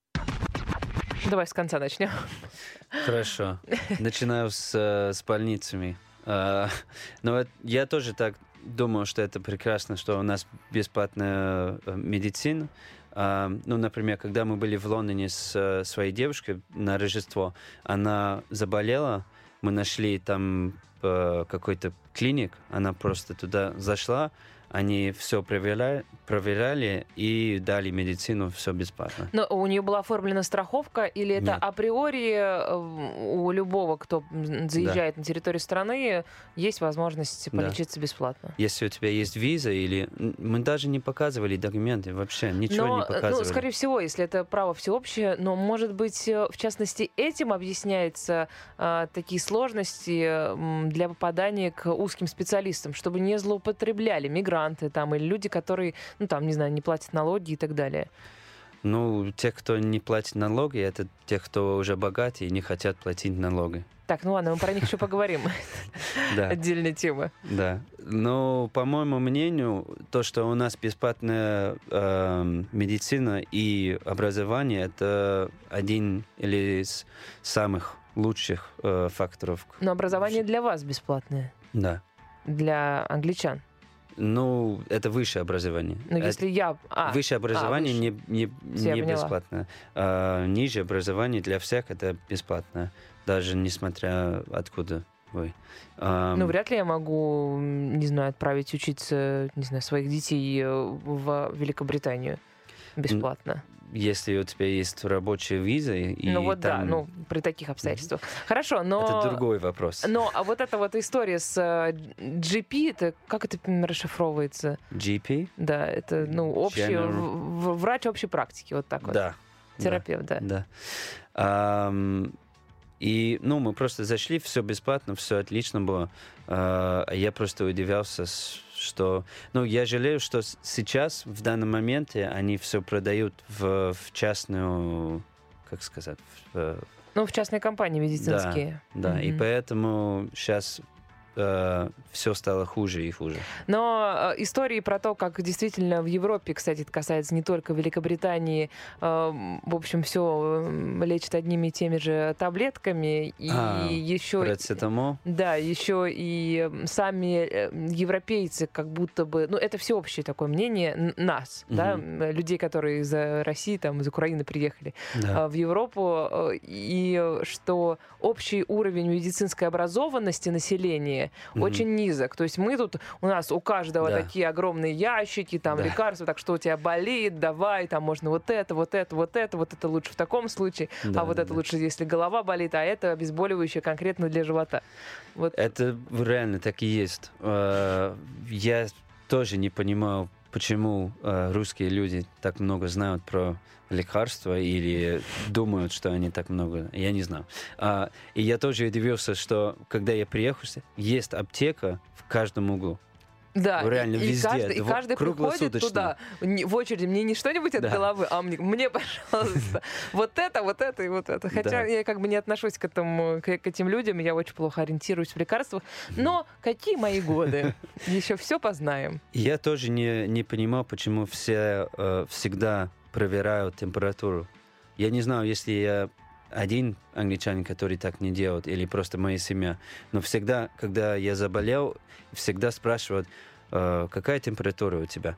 [SPEAKER 1] Давай с конца начнем.
[SPEAKER 2] Хорошо. Начинаю с, э, с больницами. А, Но вот я тоже так думаю, что это прекрасно, что у нас бесплатная э, медицина. Ну, например, когда мы были в Лондоне с э, своей девушкой на Рождество, она заболела, мы нашли там э, какой-то клиник, она просто туда зашла, они все проверяли, проверяли и дали медицину все бесплатно.
[SPEAKER 1] Но у нее была оформлена страховка, или это
[SPEAKER 2] Нет.
[SPEAKER 1] априори э, у любого, кто заезжает на территорию страны, есть возможность
[SPEAKER 2] Да.
[SPEAKER 1] полечиться бесплатно?
[SPEAKER 2] Если у тебя есть виза или... Мы даже не показывали документы вообще, ничего
[SPEAKER 1] но,
[SPEAKER 2] не
[SPEAKER 1] э,
[SPEAKER 2] показывали.
[SPEAKER 1] ну, скорее всего, если это право всеобщее, но, может быть, э, в частности, этим объясняется э, такие сложности для попадания к узким специалистам, чтобы не злоупотребляли мигранты там или люди, которые, ну, там, не знаю, не платят налоги и так далее.
[SPEAKER 2] Ну, те, кто не платит налоги, это те, кто уже богатые и не хотят платить налоги.
[SPEAKER 1] Так, ну ладно, мы про них еще поговорим. Отдельная тема.
[SPEAKER 2] Да. Но, по моему мнению, то, что у нас бесплатная эм, медицина и образование, это один из самых лучших э, факторов.
[SPEAKER 1] Но образование для вас бесплатное,
[SPEAKER 2] Да.
[SPEAKER 1] для англичан.
[SPEAKER 2] Ну, это высшее образование.
[SPEAKER 1] Ну,
[SPEAKER 2] Это-
[SPEAKER 1] если я... А,
[SPEAKER 2] Высшее образование
[SPEAKER 1] выше.
[SPEAKER 2] не, не, не бесплатно. А, ниже образование для всех это бесплатно, даже несмотря откуда вы. Ам,
[SPEAKER 1] Ну, вряд ли я могу, не знаю, отправить учиться, не знаю, своих детей э, в Великобританию бесплатно.
[SPEAKER 2] Если у тебя есть рабочая виза и
[SPEAKER 1] ну вот да,
[SPEAKER 2] там-
[SPEAKER 1] ну при таких обстоятельствах. Хорошо, но...
[SPEAKER 2] это другой вопрос.
[SPEAKER 1] Но а вот эта вот история с э, GP, это как это расшифровывается?
[SPEAKER 2] GP?
[SPEAKER 1] Да, это ну общий
[SPEAKER 2] General.
[SPEAKER 1] врач общей практики, вот так вот.
[SPEAKER 2] Да.
[SPEAKER 1] Терапевт, да.
[SPEAKER 2] Да. Ам, и, ну, мы просто зашли, все бесплатно, все отлично было. А я просто удивлялся, с- что... Ну, я жалею, что сейчас, в данном моменте, они все продают в, в частную... Как сказать? в- э,
[SPEAKER 1] Ну, в частной компании медицинские.
[SPEAKER 2] да, и
[SPEAKER 1] Мгм.
[SPEAKER 2] поэтому сейчас все стало хуже и хуже.
[SPEAKER 1] Но э, истории про то, как действительно в Европе, кстати, это касается не только Великобритании, э, в общем, все лечат одними и теми же таблетками, и
[SPEAKER 2] А,
[SPEAKER 1] еще...
[SPEAKER 2] Парацетамол?
[SPEAKER 1] Да, еще и сами э, европейцы как будто бы, ну это всеобщее такое мнение нас, да,
[SPEAKER 2] Мгм.
[SPEAKER 1] м, людей, которые из э, России, там, из Украины приехали
[SPEAKER 2] Да.
[SPEAKER 1] а, в Европу, э, и э, что общий уровень медицинской образованности населения
[SPEAKER 2] Мгм.
[SPEAKER 1] очень низок. То есть мы тут, у нас у каждого
[SPEAKER 2] Да.
[SPEAKER 1] такие огромные ящики, там
[SPEAKER 2] Да.
[SPEAKER 1] лекарства, так что у тебя болит, давай, там можно вот это, вот это, вот это, вот это лучше в таком случае,
[SPEAKER 2] Да,
[SPEAKER 1] а вот
[SPEAKER 2] да,
[SPEAKER 1] это
[SPEAKER 2] да.
[SPEAKER 1] лучше, если голова болит, а это обезболивающее конкретно для живота. Вот
[SPEAKER 2] Это реально так и есть. Э, Я тоже не понимаю, почему э, русские люди так много знают про лекарства или думают, что они так много. Я не знаю. А, И я тоже удивился, что когда я приехал, есть аптека в каждом углу.
[SPEAKER 1] Да,
[SPEAKER 2] реально
[SPEAKER 1] и,
[SPEAKER 2] везде,
[SPEAKER 1] каждый, и каждый приходит туда в очереди, мне не что-нибудь от
[SPEAKER 2] Да.
[SPEAKER 1] головы, а мне, мне, пожалуйста, вот это, вот это и вот это. Хотя
[SPEAKER 2] Да.
[SPEAKER 1] я как бы не отношусь к, этому, к, к этим людям, я очень плохо ориентируюсь в лекарствах. Но какие мои годы? Еще все познаем.
[SPEAKER 2] Я тоже не, не понимал, почему все э, всегда проверяют температуру. Я не знаю, если я один англичанин, который так не делает, или просто моя семья. Но всегда, когда я заболел, всегда спрашивают, «Э, какая температура у тебя?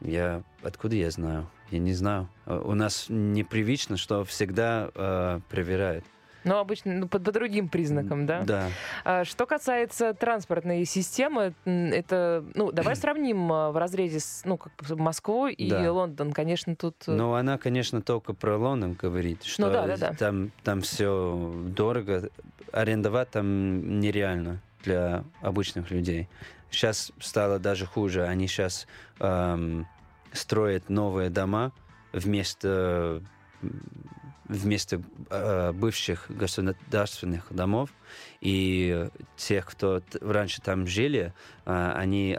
[SPEAKER 2] Я откуда я знаю? Я не знаю. Э, У нас непривычно, что всегда э, проверяют.
[SPEAKER 1] Но обычно ну, по, по другим признакам, да?
[SPEAKER 2] Да.
[SPEAKER 1] А, Что касается транспортной системы, это, ну, давай сравним а, в разрезе с, ну, как Москву и
[SPEAKER 2] Да.
[SPEAKER 1] Лондон. Конечно, тут...
[SPEAKER 2] Но она, конечно, только про Лондон говорит, что
[SPEAKER 1] Ну да, да, да.
[SPEAKER 2] там, там все дорого. Арендовать там нереально для обычных людей. Сейчас стало даже хуже. Они сейчас строят новые дома вместо, вместо э, бывших государственных домов. И тех, кто раньше там жили, э, они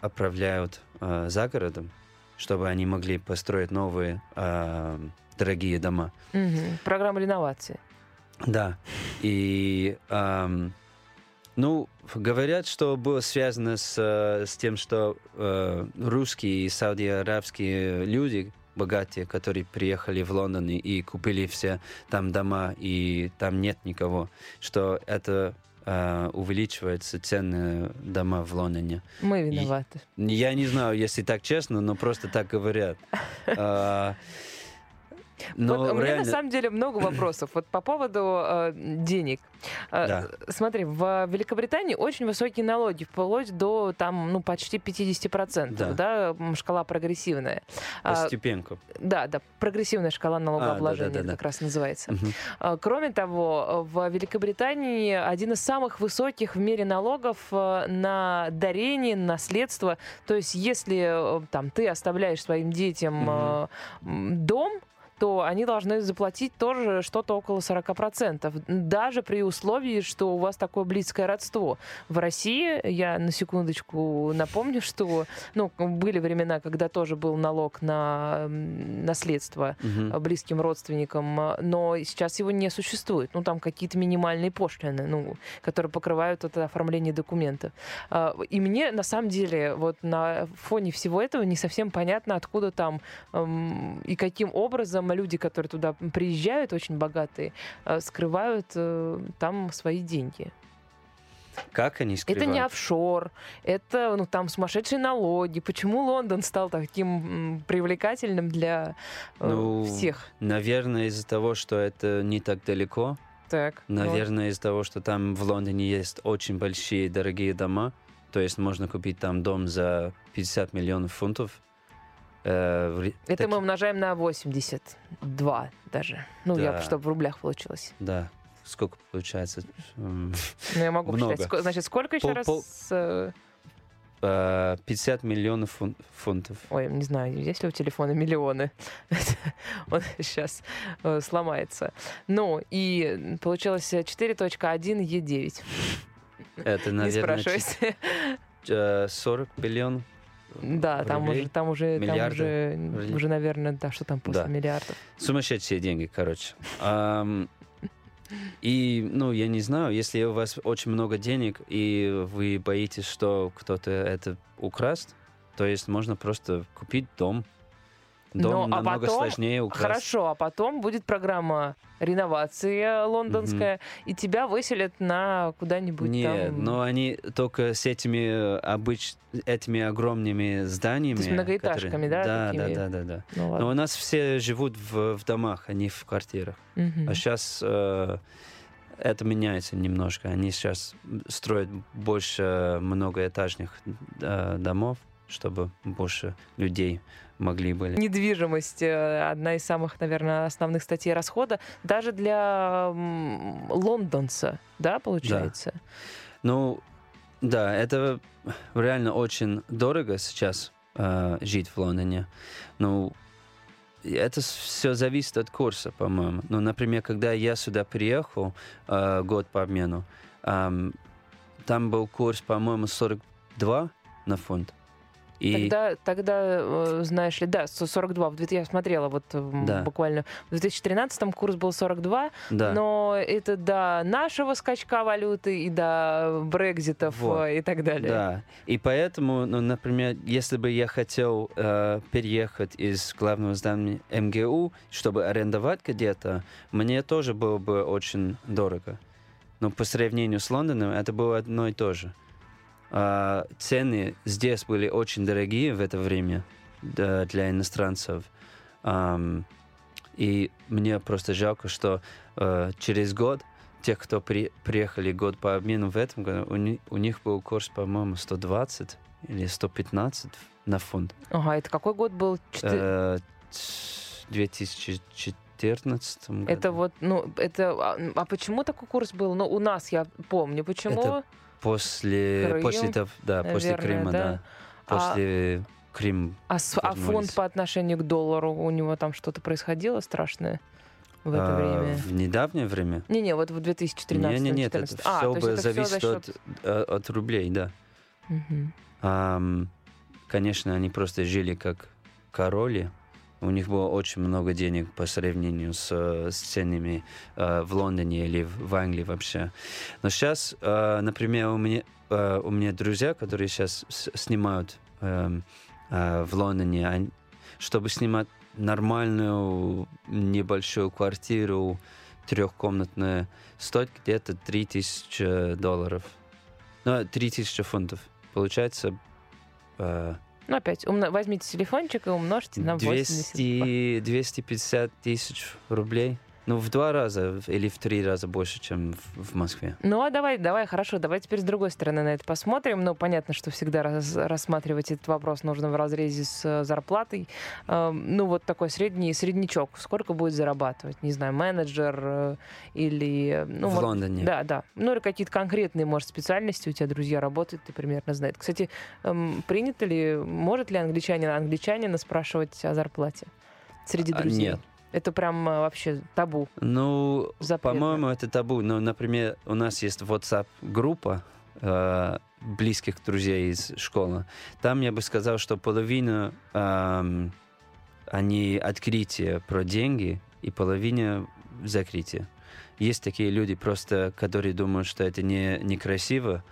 [SPEAKER 2] отправляют э, за городом, чтобы они могли построить новые э, дорогие дома.
[SPEAKER 1] мгм, Программа реновации.
[SPEAKER 2] Да. И, ам, ну, говорят, что было связано с, э, с тем, что э, русские и саудиарабские люди, богатые, которые приехали в Лондон и, и купили все там дома, и там нет никого, что это э, увеличивается цены дома в Лондоне.
[SPEAKER 1] Мы виноваты.
[SPEAKER 2] Я не знаю, если так честно, но просто так говорят. А, Но
[SPEAKER 1] вот у меня
[SPEAKER 2] реально-
[SPEAKER 1] на самом деле много вопросов. Вот по поводу э, денег. Э,
[SPEAKER 2] Да.
[SPEAKER 1] Смотри, в Великобритании очень высокие налоги, вплоть до там, ну, почти 50%.
[SPEAKER 2] Да.
[SPEAKER 1] Да, шкала прогрессивная. А,
[SPEAKER 2] Постепенку.
[SPEAKER 1] да, да, прогрессивная шкала налогообложения
[SPEAKER 2] да-да-да-да.
[SPEAKER 1] это как раз называется.
[SPEAKER 2] Мгм.
[SPEAKER 1] А, Кроме того, в Великобритании один из самых высоких в мире налогов э, на дарение, наследство. То есть, если э, там ты оставляешь своим детям м, дом, то они должны заплатить тоже что-то около 40%, даже при условии, что у вас такое близкое родство. В России, я на секундочку напомню, что ну, были времена, когда тоже был налог на наследство э, близким родственникам, но сейчас его не существует. Ну, там какие-то минимальные пошлины, ну, которые покрывают это оформление документов. А, И мне, на самом деле, вот на фоне всего этого не совсем понятно, откуда там эм, и каким образом люди, которые туда приезжают, очень богатые, э, скрывают э, там свои деньги.
[SPEAKER 2] Как они скрывают?
[SPEAKER 1] Это не офшор, это ну, там сумасшедшие налоги. Почему Лондон стал таким привлекательным для э,
[SPEAKER 2] Ну,
[SPEAKER 1] всех?
[SPEAKER 2] Наверное, из-за того, что это не так далеко.
[SPEAKER 1] Так, вот.
[SPEAKER 2] Наверное, из-за того, что там в Лондоне есть очень большие дорогие дома. То есть можно купить там дом за 50 миллионов фунтов. Э,
[SPEAKER 1] Это
[SPEAKER 2] таки-
[SPEAKER 1] мы умножаем на 82 даже. Ну, я
[SPEAKER 2] Да.
[SPEAKER 1] чтобы в рублях получилось.
[SPEAKER 2] Да. Сколько получается?
[SPEAKER 1] Ну, я могу
[SPEAKER 2] Много.
[SPEAKER 1] посчитать. Значит, сколько еще
[SPEAKER 2] Пол-
[SPEAKER 1] раз?
[SPEAKER 2] пол-
[SPEAKER 1] э,
[SPEAKER 2] э, 50 миллионов фун- фунтов.
[SPEAKER 1] Ой, не знаю, есть ли у телефона миллионы. Он сейчас сломается. Ну, и получилось э, 4.1 Е9.
[SPEAKER 2] Это,
[SPEAKER 1] Не
[SPEAKER 2] наверное,
[SPEAKER 1] спрашивайте.
[SPEAKER 2] ч- э, 40 миллионов.
[SPEAKER 1] Да, там
[SPEAKER 2] рублей.
[SPEAKER 1] уже, там уже, там
[SPEAKER 2] Миллиарды
[SPEAKER 1] уже,
[SPEAKER 2] рублей.
[SPEAKER 1] уже, наверное, да, что там после
[SPEAKER 2] Да.
[SPEAKER 1] миллиардов.
[SPEAKER 2] Сумасшедшие деньги, короче. И, ну, я не знаю, если у вас очень много денег, и вы боитесь, что кто-то это украст, то есть можно просто купить дом. Дом
[SPEAKER 1] Ну, а потом-
[SPEAKER 2] сложнее украсть.
[SPEAKER 1] Хорошо, а потом будет программа реновации лондонская, и тебя выселят на куда-нибудь
[SPEAKER 2] Нет,
[SPEAKER 1] там.
[SPEAKER 2] но они только с этими э, обыч... этими огромными зданиями.
[SPEAKER 1] То есть многоэтажками, да,
[SPEAKER 2] Да, да,
[SPEAKER 1] такими?
[SPEAKER 2] да, да, да.
[SPEAKER 1] Ну,
[SPEAKER 2] Но у нас все живут в, в домах, а не в квартирах.
[SPEAKER 1] Мгм.
[SPEAKER 2] А сейчас это меняется немножко. Они сейчас строят больше многоэтажных э, домов, чтобы больше людей могли были.
[SPEAKER 1] Недвижимость э, одна из самых, наверное, основных статей расхода, даже для лондонца, да, получается?
[SPEAKER 2] Ну, да, это реально очень дорого сейчас э, жить в Лондоне. Ну, это все зависит от курса, по-моему. Ну, например, когда я сюда приехал э, год по обмену, ам, там был курс, по-моему, 42 на фунт. И
[SPEAKER 1] Тогда, тогда, э, знаешь ли, да, со- 42, в 2000 я смотрела вот
[SPEAKER 2] Да.
[SPEAKER 1] буквально, в 2013 курс был 42,
[SPEAKER 2] да.
[SPEAKER 1] но это до нашего скачка валюты и до брекзитов
[SPEAKER 2] Вот.
[SPEAKER 1] э, и так далее.
[SPEAKER 2] Да, и поэтому, ну, например, если бы я хотел э, переехать из главного здания МГУ, чтобы арендовать где-то, мне тоже было бы очень дорого. Но по сравнению с Лондоном это было одно и то же. А, цены здесь были очень дорогие в это время для иностранцев. И мне просто жалко, что э, через год тех, кто при- приехали год по обмену в этом году, у, ни- у них был курс, по-моему, 120 или 115 на фунт.
[SPEAKER 1] Ага, это какой год был? Четы-
[SPEAKER 2] Э, ц- 2014 году.
[SPEAKER 1] Это вот, ну, это... А, а почему такой курс был? Ну, у нас, я помню. Почему?
[SPEAKER 2] Это После,
[SPEAKER 1] Крым,
[SPEAKER 2] после того, да, после
[SPEAKER 1] наверное,
[SPEAKER 2] Крыма,
[SPEAKER 1] да?
[SPEAKER 2] да.
[SPEAKER 1] А-
[SPEAKER 2] После Крым.
[SPEAKER 1] А, с- а
[SPEAKER 2] вернулись.
[SPEAKER 1] фонд по отношению к доллару, у него там что-то происходило страшное в это
[SPEAKER 2] а,
[SPEAKER 1] время?
[SPEAKER 2] В недавнее время?
[SPEAKER 1] Не-не, вот в 2013
[SPEAKER 2] Не, не, нет, это
[SPEAKER 1] 14.
[SPEAKER 2] все
[SPEAKER 1] А, есть
[SPEAKER 2] бы
[SPEAKER 1] это
[SPEAKER 2] зависит
[SPEAKER 1] за счёт-
[SPEAKER 2] от, э, от рублей, да.
[SPEAKER 1] Мгм.
[SPEAKER 2] Ам, конечно, они просто жили как короли. У них было очень много денег по сравнению с, э, с ценами э, в Лондоне или в, в Англии вообще. Но сейчас, э, например, у меня, э, у меня друзья, которые сейчас с- снимают эм, э, в Лондоне, они- чтобы снимать нормальную небольшую квартиру, трехкомнатную, стоит где-то 3000 долларов. Ну, 3000 фунтов. Получается э,
[SPEAKER 1] Ну, опять, умно... возьмите телефончик и умножьте на 82.
[SPEAKER 2] 200, 250 тысяч рублей. Ну, в два раза или в три раза больше, чем в, в Москве.
[SPEAKER 1] Ну, а давай, давай, хорошо, давай теперь с другой стороны на это посмотрим. Ну, понятно, что всегда раз, рассматривать этот вопрос нужно в разрезе с э, зарплатой. Э, ну, вот такой средний среднячок. Сколько будет зарабатывать? Не знаю, менеджер э, или... Ну,
[SPEAKER 2] в
[SPEAKER 1] вот-
[SPEAKER 2] Лондоне.
[SPEAKER 1] Да, да. Ну, или какие-то конкретные, может, специальности у тебя друзья работают, ты примерно знаешь. Кстати, эм, принято ли, может ли англичанин англичанина спрашивать о зарплате среди
[SPEAKER 2] А,
[SPEAKER 1] друзей?
[SPEAKER 2] нет.
[SPEAKER 1] Это прям э, вообще табу.
[SPEAKER 2] Ну,
[SPEAKER 1] Запретно.
[SPEAKER 2] по-моему, это табу. Но, например, у нас есть WhatsApp-группа э, близких друзей из школы. Там я бы сказал, что половина эм, они открытие про деньги и половина закрытие. Есть такие люди просто, которые думают, что это не некрасиво.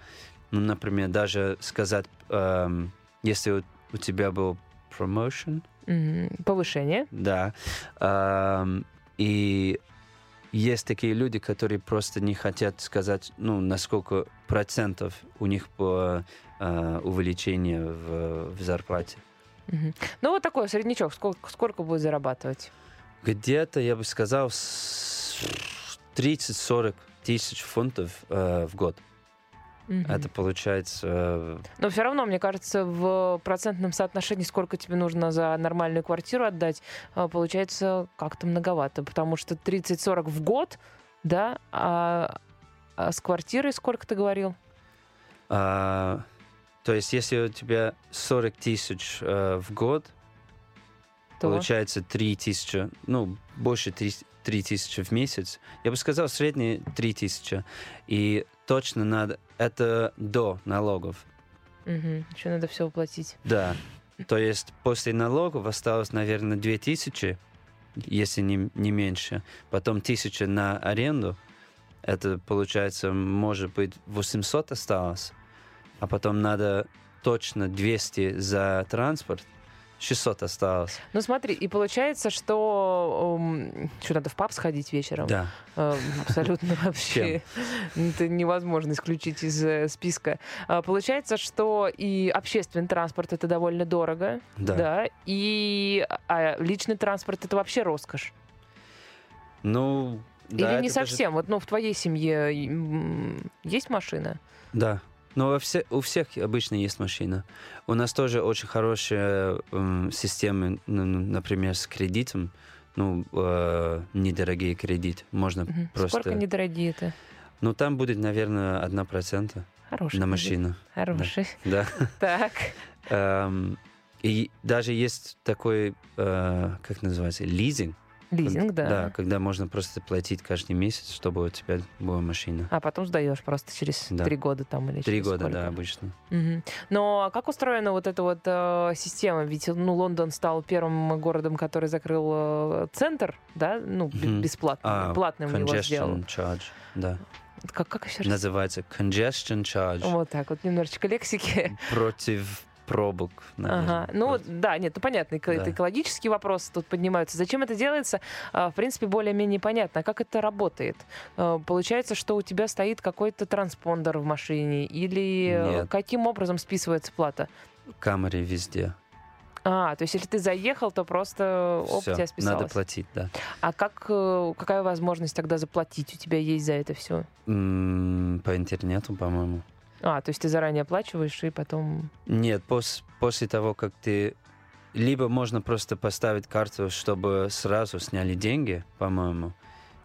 [SPEAKER 2] Ну, например, даже сказать, эм, если у, у тебя был promotion,
[SPEAKER 1] Мгм. Повышение.
[SPEAKER 2] да. Ам, и есть такие люди, которые просто не хотят сказать, ну, на сколько процентов у них по а, увеличение в, в зарплате.
[SPEAKER 1] Мгм. Ну, вот такой среднячок. Сколько, сколько будет зарабатывать?
[SPEAKER 2] Где-то, я бы сказал, с 30-40 тысяч фунтов э, в год.
[SPEAKER 1] Мгм.
[SPEAKER 2] Это получается... э,
[SPEAKER 1] Но все равно, мне кажется, в процентном соотношении, сколько тебе нужно за нормальную квартиру отдать, а, получается как-то многовато. Потому что 30-40 в год, да, а, а с квартирой сколько ты говорил?
[SPEAKER 2] а, то есть, если у тебя 40 тысяч э, в год,
[SPEAKER 1] То-
[SPEAKER 2] Получается 3 тысячи, ну, больше 3, тысячи в месяц. Я бы сказал, средний 3 тысячи. И точно надо, это до налогов.
[SPEAKER 1] Мгм. Еще надо все уплатить.
[SPEAKER 2] Да. То есть после налогов осталось, наверное, 2 тысячи, если не, не меньше. Потом 1000 на аренду. Это, получается, может быть, 800 осталось. А потом надо точно 200 за транспорт. 600 осталось.
[SPEAKER 1] Ну смотри, и получается, что что надо в паб сходить вечером.
[SPEAKER 2] Да.
[SPEAKER 1] Э, Абсолютно вообще. Это невозможно исключить из э, списка. А, Получается, что и общественный транспорт это довольно дорого,
[SPEAKER 2] Да.
[SPEAKER 1] и а личный транспорт это вообще роскошь.
[SPEAKER 2] Ну,
[SPEAKER 1] Или
[SPEAKER 2] да,
[SPEAKER 1] не
[SPEAKER 2] это даже-
[SPEAKER 1] совсем? Вот, ну, в твоей семье есть машина?
[SPEAKER 2] Да. Но во все, у всех обычно есть машина. У нас тоже очень хорошая м, система, ну, ну, например, с кредитом. Ну, э, недорогие кредит. Можно
[SPEAKER 1] Мгм.
[SPEAKER 2] просто...
[SPEAKER 1] Сколько недорогие это?
[SPEAKER 2] Ну, там будет, наверное, одна процента
[SPEAKER 1] Хороший.
[SPEAKER 2] на машину.
[SPEAKER 1] Хороший.
[SPEAKER 2] Да.
[SPEAKER 1] Так.
[SPEAKER 2] Эм, И даже есть такой, э, как называется, лизинг.
[SPEAKER 1] Лизинг, да.
[SPEAKER 2] Да, когда можно просто платить каждый месяц, чтобы у тебя была машина.
[SPEAKER 1] А потом сдаешь просто через
[SPEAKER 2] Да.
[SPEAKER 1] три года там или
[SPEAKER 2] Три года,
[SPEAKER 1] сколько?
[SPEAKER 2] да, обычно.
[SPEAKER 1] Мгм. Но а как устроена вот эта вот э, система? Ведь ну, Лондон стал первым городом, который закрыл э, центр, да, ну,
[SPEAKER 2] Мгм.
[SPEAKER 1] бесплатно,
[SPEAKER 2] А,
[SPEAKER 1] платным его сделал.
[SPEAKER 2] Congestion charge, да.
[SPEAKER 1] Как, как еще раз?
[SPEAKER 2] Называется congestion charge.
[SPEAKER 1] Вот так вот, немножечко лексики.
[SPEAKER 2] Против пробок, наверное.
[SPEAKER 1] Ага. Ну,
[SPEAKER 2] Против-
[SPEAKER 1] да, нет, ну понятно, эко- это
[SPEAKER 2] Да.
[SPEAKER 1] экологические вопросы тут поднимаются. Зачем это делается? А, В принципе, более-менее понятно. А как это работает? А, Получается, что у тебя стоит какой-то транспондер в машине или
[SPEAKER 2] Нет.
[SPEAKER 1] каким образом списывается плата?
[SPEAKER 2] Камеры везде.
[SPEAKER 1] А, то есть если ты заехал, то просто оп,
[SPEAKER 2] Всё,
[SPEAKER 1] тебя списалось.
[SPEAKER 2] надо платить, да.
[SPEAKER 1] А как, э, какая возможность тогда заплатить у тебя есть за это все?
[SPEAKER 2] М, По интернету, по-моему.
[SPEAKER 1] А, то есть ты заранее оплачиваешь и потом...
[SPEAKER 2] Нет, пос- после того, как ты... Либо можно просто поставить карту, чтобы сразу сняли деньги, по-моему.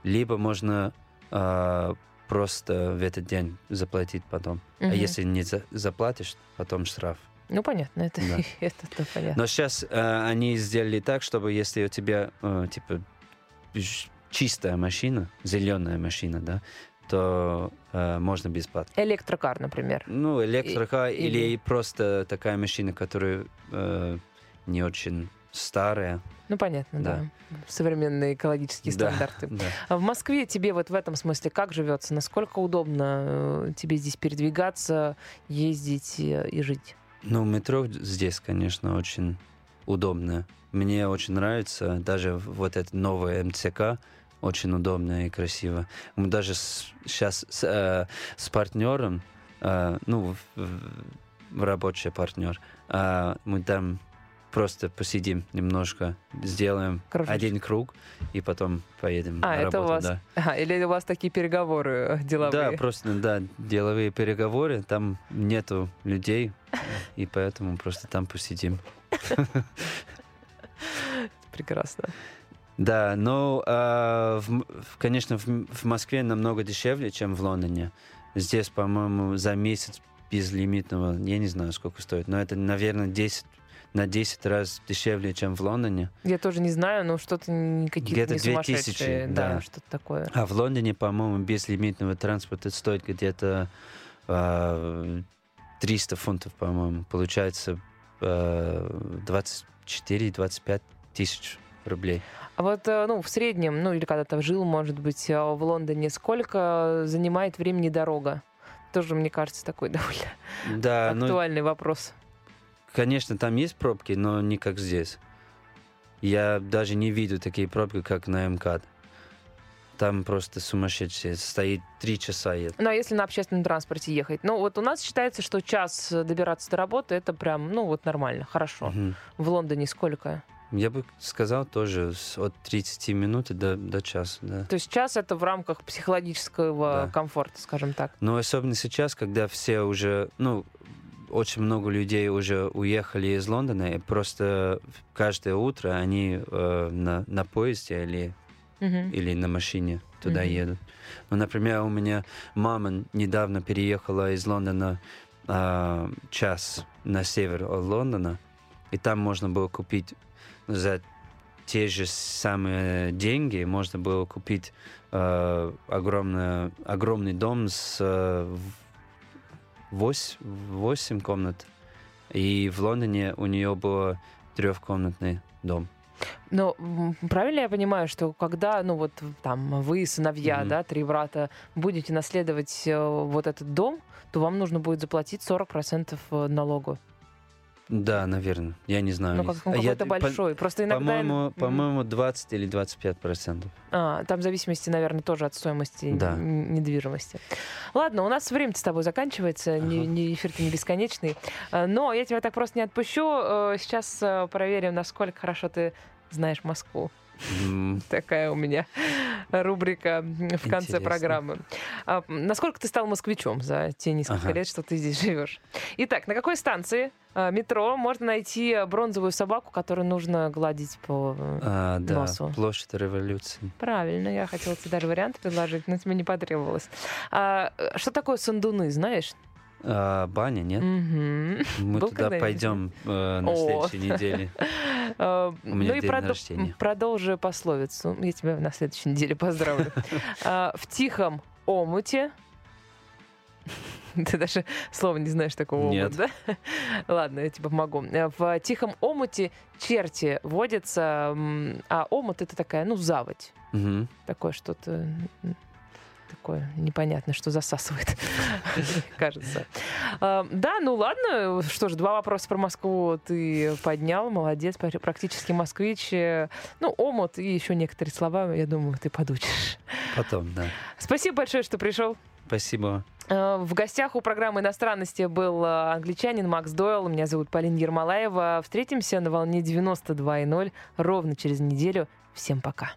[SPEAKER 2] Либо можно а, просто в этот день заплатить потом. А
[SPEAKER 1] Мгм.
[SPEAKER 2] если не за- заплатишь, потом штраф.
[SPEAKER 1] Ну, понятно, это,
[SPEAKER 2] Да.
[SPEAKER 1] это понятно.
[SPEAKER 2] Но сейчас они сделали так, чтобы если у тебя э, типа чистая машина, зеленая машина, да, то э, можно бесплатно.
[SPEAKER 1] Электрокар, например.
[SPEAKER 2] Ну, электрока
[SPEAKER 1] И-
[SPEAKER 2] или...
[SPEAKER 1] или-
[SPEAKER 2] просто такая машина, которая э, не очень старая.
[SPEAKER 1] Ну, понятно, да.
[SPEAKER 2] Да.
[SPEAKER 1] Современные экологические
[SPEAKER 2] Да,
[SPEAKER 1] стандарты.
[SPEAKER 2] да.
[SPEAKER 1] А в Москве тебе вот в этом смысле как живется? Насколько удобно э, тебе здесь передвигаться, ездить и жить?
[SPEAKER 2] Ну, метро здесь, конечно, очень удобно. Мне очень нравится. Даже вот это новое МЦК очень удобно и красиво. Мы даже сейчас с, э, с партнером, э, ну, в- в- рабочий партнер. А мы там просто посидим немножко, сделаем
[SPEAKER 1] Кружочек.
[SPEAKER 2] один круг и потом поедем
[SPEAKER 1] А,
[SPEAKER 2] на
[SPEAKER 1] это у
[SPEAKER 2] работу.
[SPEAKER 1] вас...
[SPEAKER 2] Да.
[SPEAKER 1] Ага, или у вас такие переговоры э, деловые?
[SPEAKER 2] Да, просто, да, деловые переговоры, там нету людей, и поэтому просто там посидим.
[SPEAKER 1] Прекрасно.
[SPEAKER 2] Да, но, а, в М- в- конечно, в, в Москве намного дешевле, чем в Лондоне. Здесь, по-моему, за месяц безлимитного, я не знаю, сколько стоит, но это, наверное, 10, на 10 раз дешевле, чем в Лондоне.
[SPEAKER 1] Я тоже не знаю, но что-то не какие-то
[SPEAKER 2] Где-то
[SPEAKER 1] не
[SPEAKER 2] 2000,
[SPEAKER 1] сумасшедшие. Да,
[SPEAKER 2] да.
[SPEAKER 1] что-то такое.
[SPEAKER 2] А в Лондоне, по-моему, безлимитного транспорта стоит где-то а, 300 фунтов, по-моему. Получается а, 24-25 тысяч рублей.
[SPEAKER 1] А вот, э, ну, в среднем, ну, или когда-то жил, может быть, э, в Лондоне, сколько занимает времени дорога? Тоже, мне кажется, такой довольно
[SPEAKER 2] Да, ну,
[SPEAKER 1] актуальный вопрос.
[SPEAKER 2] конечно, там есть пробки, но не как здесь. Я даже не видел такие пробки, как на МКАД. Там просто сумасшедшие. Стоит три часа. едет.
[SPEAKER 1] Ну, а если на общественном транспорте ехать? Ну, вот у нас считается, что час добираться до работы, это прям, ну, вот нормально, хорошо.
[SPEAKER 2] Мгм.
[SPEAKER 1] В Лондоне сколько?
[SPEAKER 2] Я бы сказал тоже от 30 минут до, до часа, да.
[SPEAKER 1] То есть час это в рамках психологического
[SPEAKER 2] Да.
[SPEAKER 1] комфорта, скажем так.
[SPEAKER 2] Но особенно сейчас, когда все уже, ну, очень много людей уже уехали из Лондона, и просто каждое утро они э, на, на поезде или,
[SPEAKER 1] Мгм.
[SPEAKER 2] или на машине туда
[SPEAKER 1] Мгм.
[SPEAKER 2] едут. Ну, например, у меня мама недавно переехала из Лондона а, час на север от Лондона, и там можно было купить за те же самые деньги, можно было купить э, огромный, огромный дом с э, восемь, восемь комнат. И в Лондоне у нее был трехкомнатный дом.
[SPEAKER 1] Но правильно я понимаю, что когда, ну вот там вы, сыновья,
[SPEAKER 2] Мгм.
[SPEAKER 1] да, три брата, будете наследовать э, вот этот дом, то вам нужно будет заплатить 40% налогу.
[SPEAKER 2] Да, наверное. Я не знаю.
[SPEAKER 1] Ну,
[SPEAKER 2] не-
[SPEAKER 1] как, ну,
[SPEAKER 2] А я-
[SPEAKER 1] какой-то
[SPEAKER 2] по-
[SPEAKER 1] большой. Просто иногда...
[SPEAKER 2] По-моему, по-моему, 20 или 25 процентов.
[SPEAKER 1] А, там в зависимости, наверное, тоже от стоимости
[SPEAKER 2] Да.
[SPEAKER 1] недвижимости. Ладно, у нас время с тобой заканчивается, не,
[SPEAKER 2] Ага.
[SPEAKER 1] не эфир не бесконечный. А, Но я тебя так просто не отпущу. Э, Сейчас э, проверим, насколько хорошо ты знаешь Москву. Такая у меня рубрика в конце
[SPEAKER 2] Интересно.
[SPEAKER 1] программы. А, насколько ты стал москвичом за те несколько
[SPEAKER 2] Ага.
[SPEAKER 1] лет, что ты здесь живешь? Итак, на какой станции а, метро можно найти бронзовую собаку, которую нужно гладить по... э,
[SPEAKER 2] а, да,
[SPEAKER 1] Носу.
[SPEAKER 2] площадь революции.
[SPEAKER 1] Правильно, я хотела тебе даже вариант предложить, но тебе не потребовалось. А, э, что такое сандуны, знаешь?
[SPEAKER 2] А, баня, нет?
[SPEAKER 1] Мгм.
[SPEAKER 2] Мы
[SPEAKER 1] Был
[SPEAKER 2] туда пойдем э, на
[SPEAKER 1] О.
[SPEAKER 2] следующей неделе.
[SPEAKER 1] А,
[SPEAKER 2] У меня
[SPEAKER 1] ну
[SPEAKER 2] день
[SPEAKER 1] продо-
[SPEAKER 2] рождения.
[SPEAKER 1] продолжи пословицу. Я тебя на следующей неделе поздравлю. А, В тихом омуте ты даже слова не знаешь такого
[SPEAKER 2] Нет.
[SPEAKER 1] омут, да? Ладно, я тебе помогу. В тихом омуте черти водятся, а омут это такая, ну, заводь.
[SPEAKER 2] Мгм.
[SPEAKER 1] Такое что-то такое непонятное, что засасывает, кажется. А, Да, ну ладно, что ж, два вопроса про Москву ты поднял, молодец, пр- практически москвич. Ну, омут и еще некоторые слова, я думаю, ты подучишь.
[SPEAKER 2] Потом, да.
[SPEAKER 1] Спасибо большое, что пришел.
[SPEAKER 2] Спасибо.
[SPEAKER 1] Э, В гостях у программы «Иностранности» был э, англичанин Макс Дойл. Меня зовут Полина Ермолаева. Встретимся на волне 92.0 ровно через неделю. Всем пока.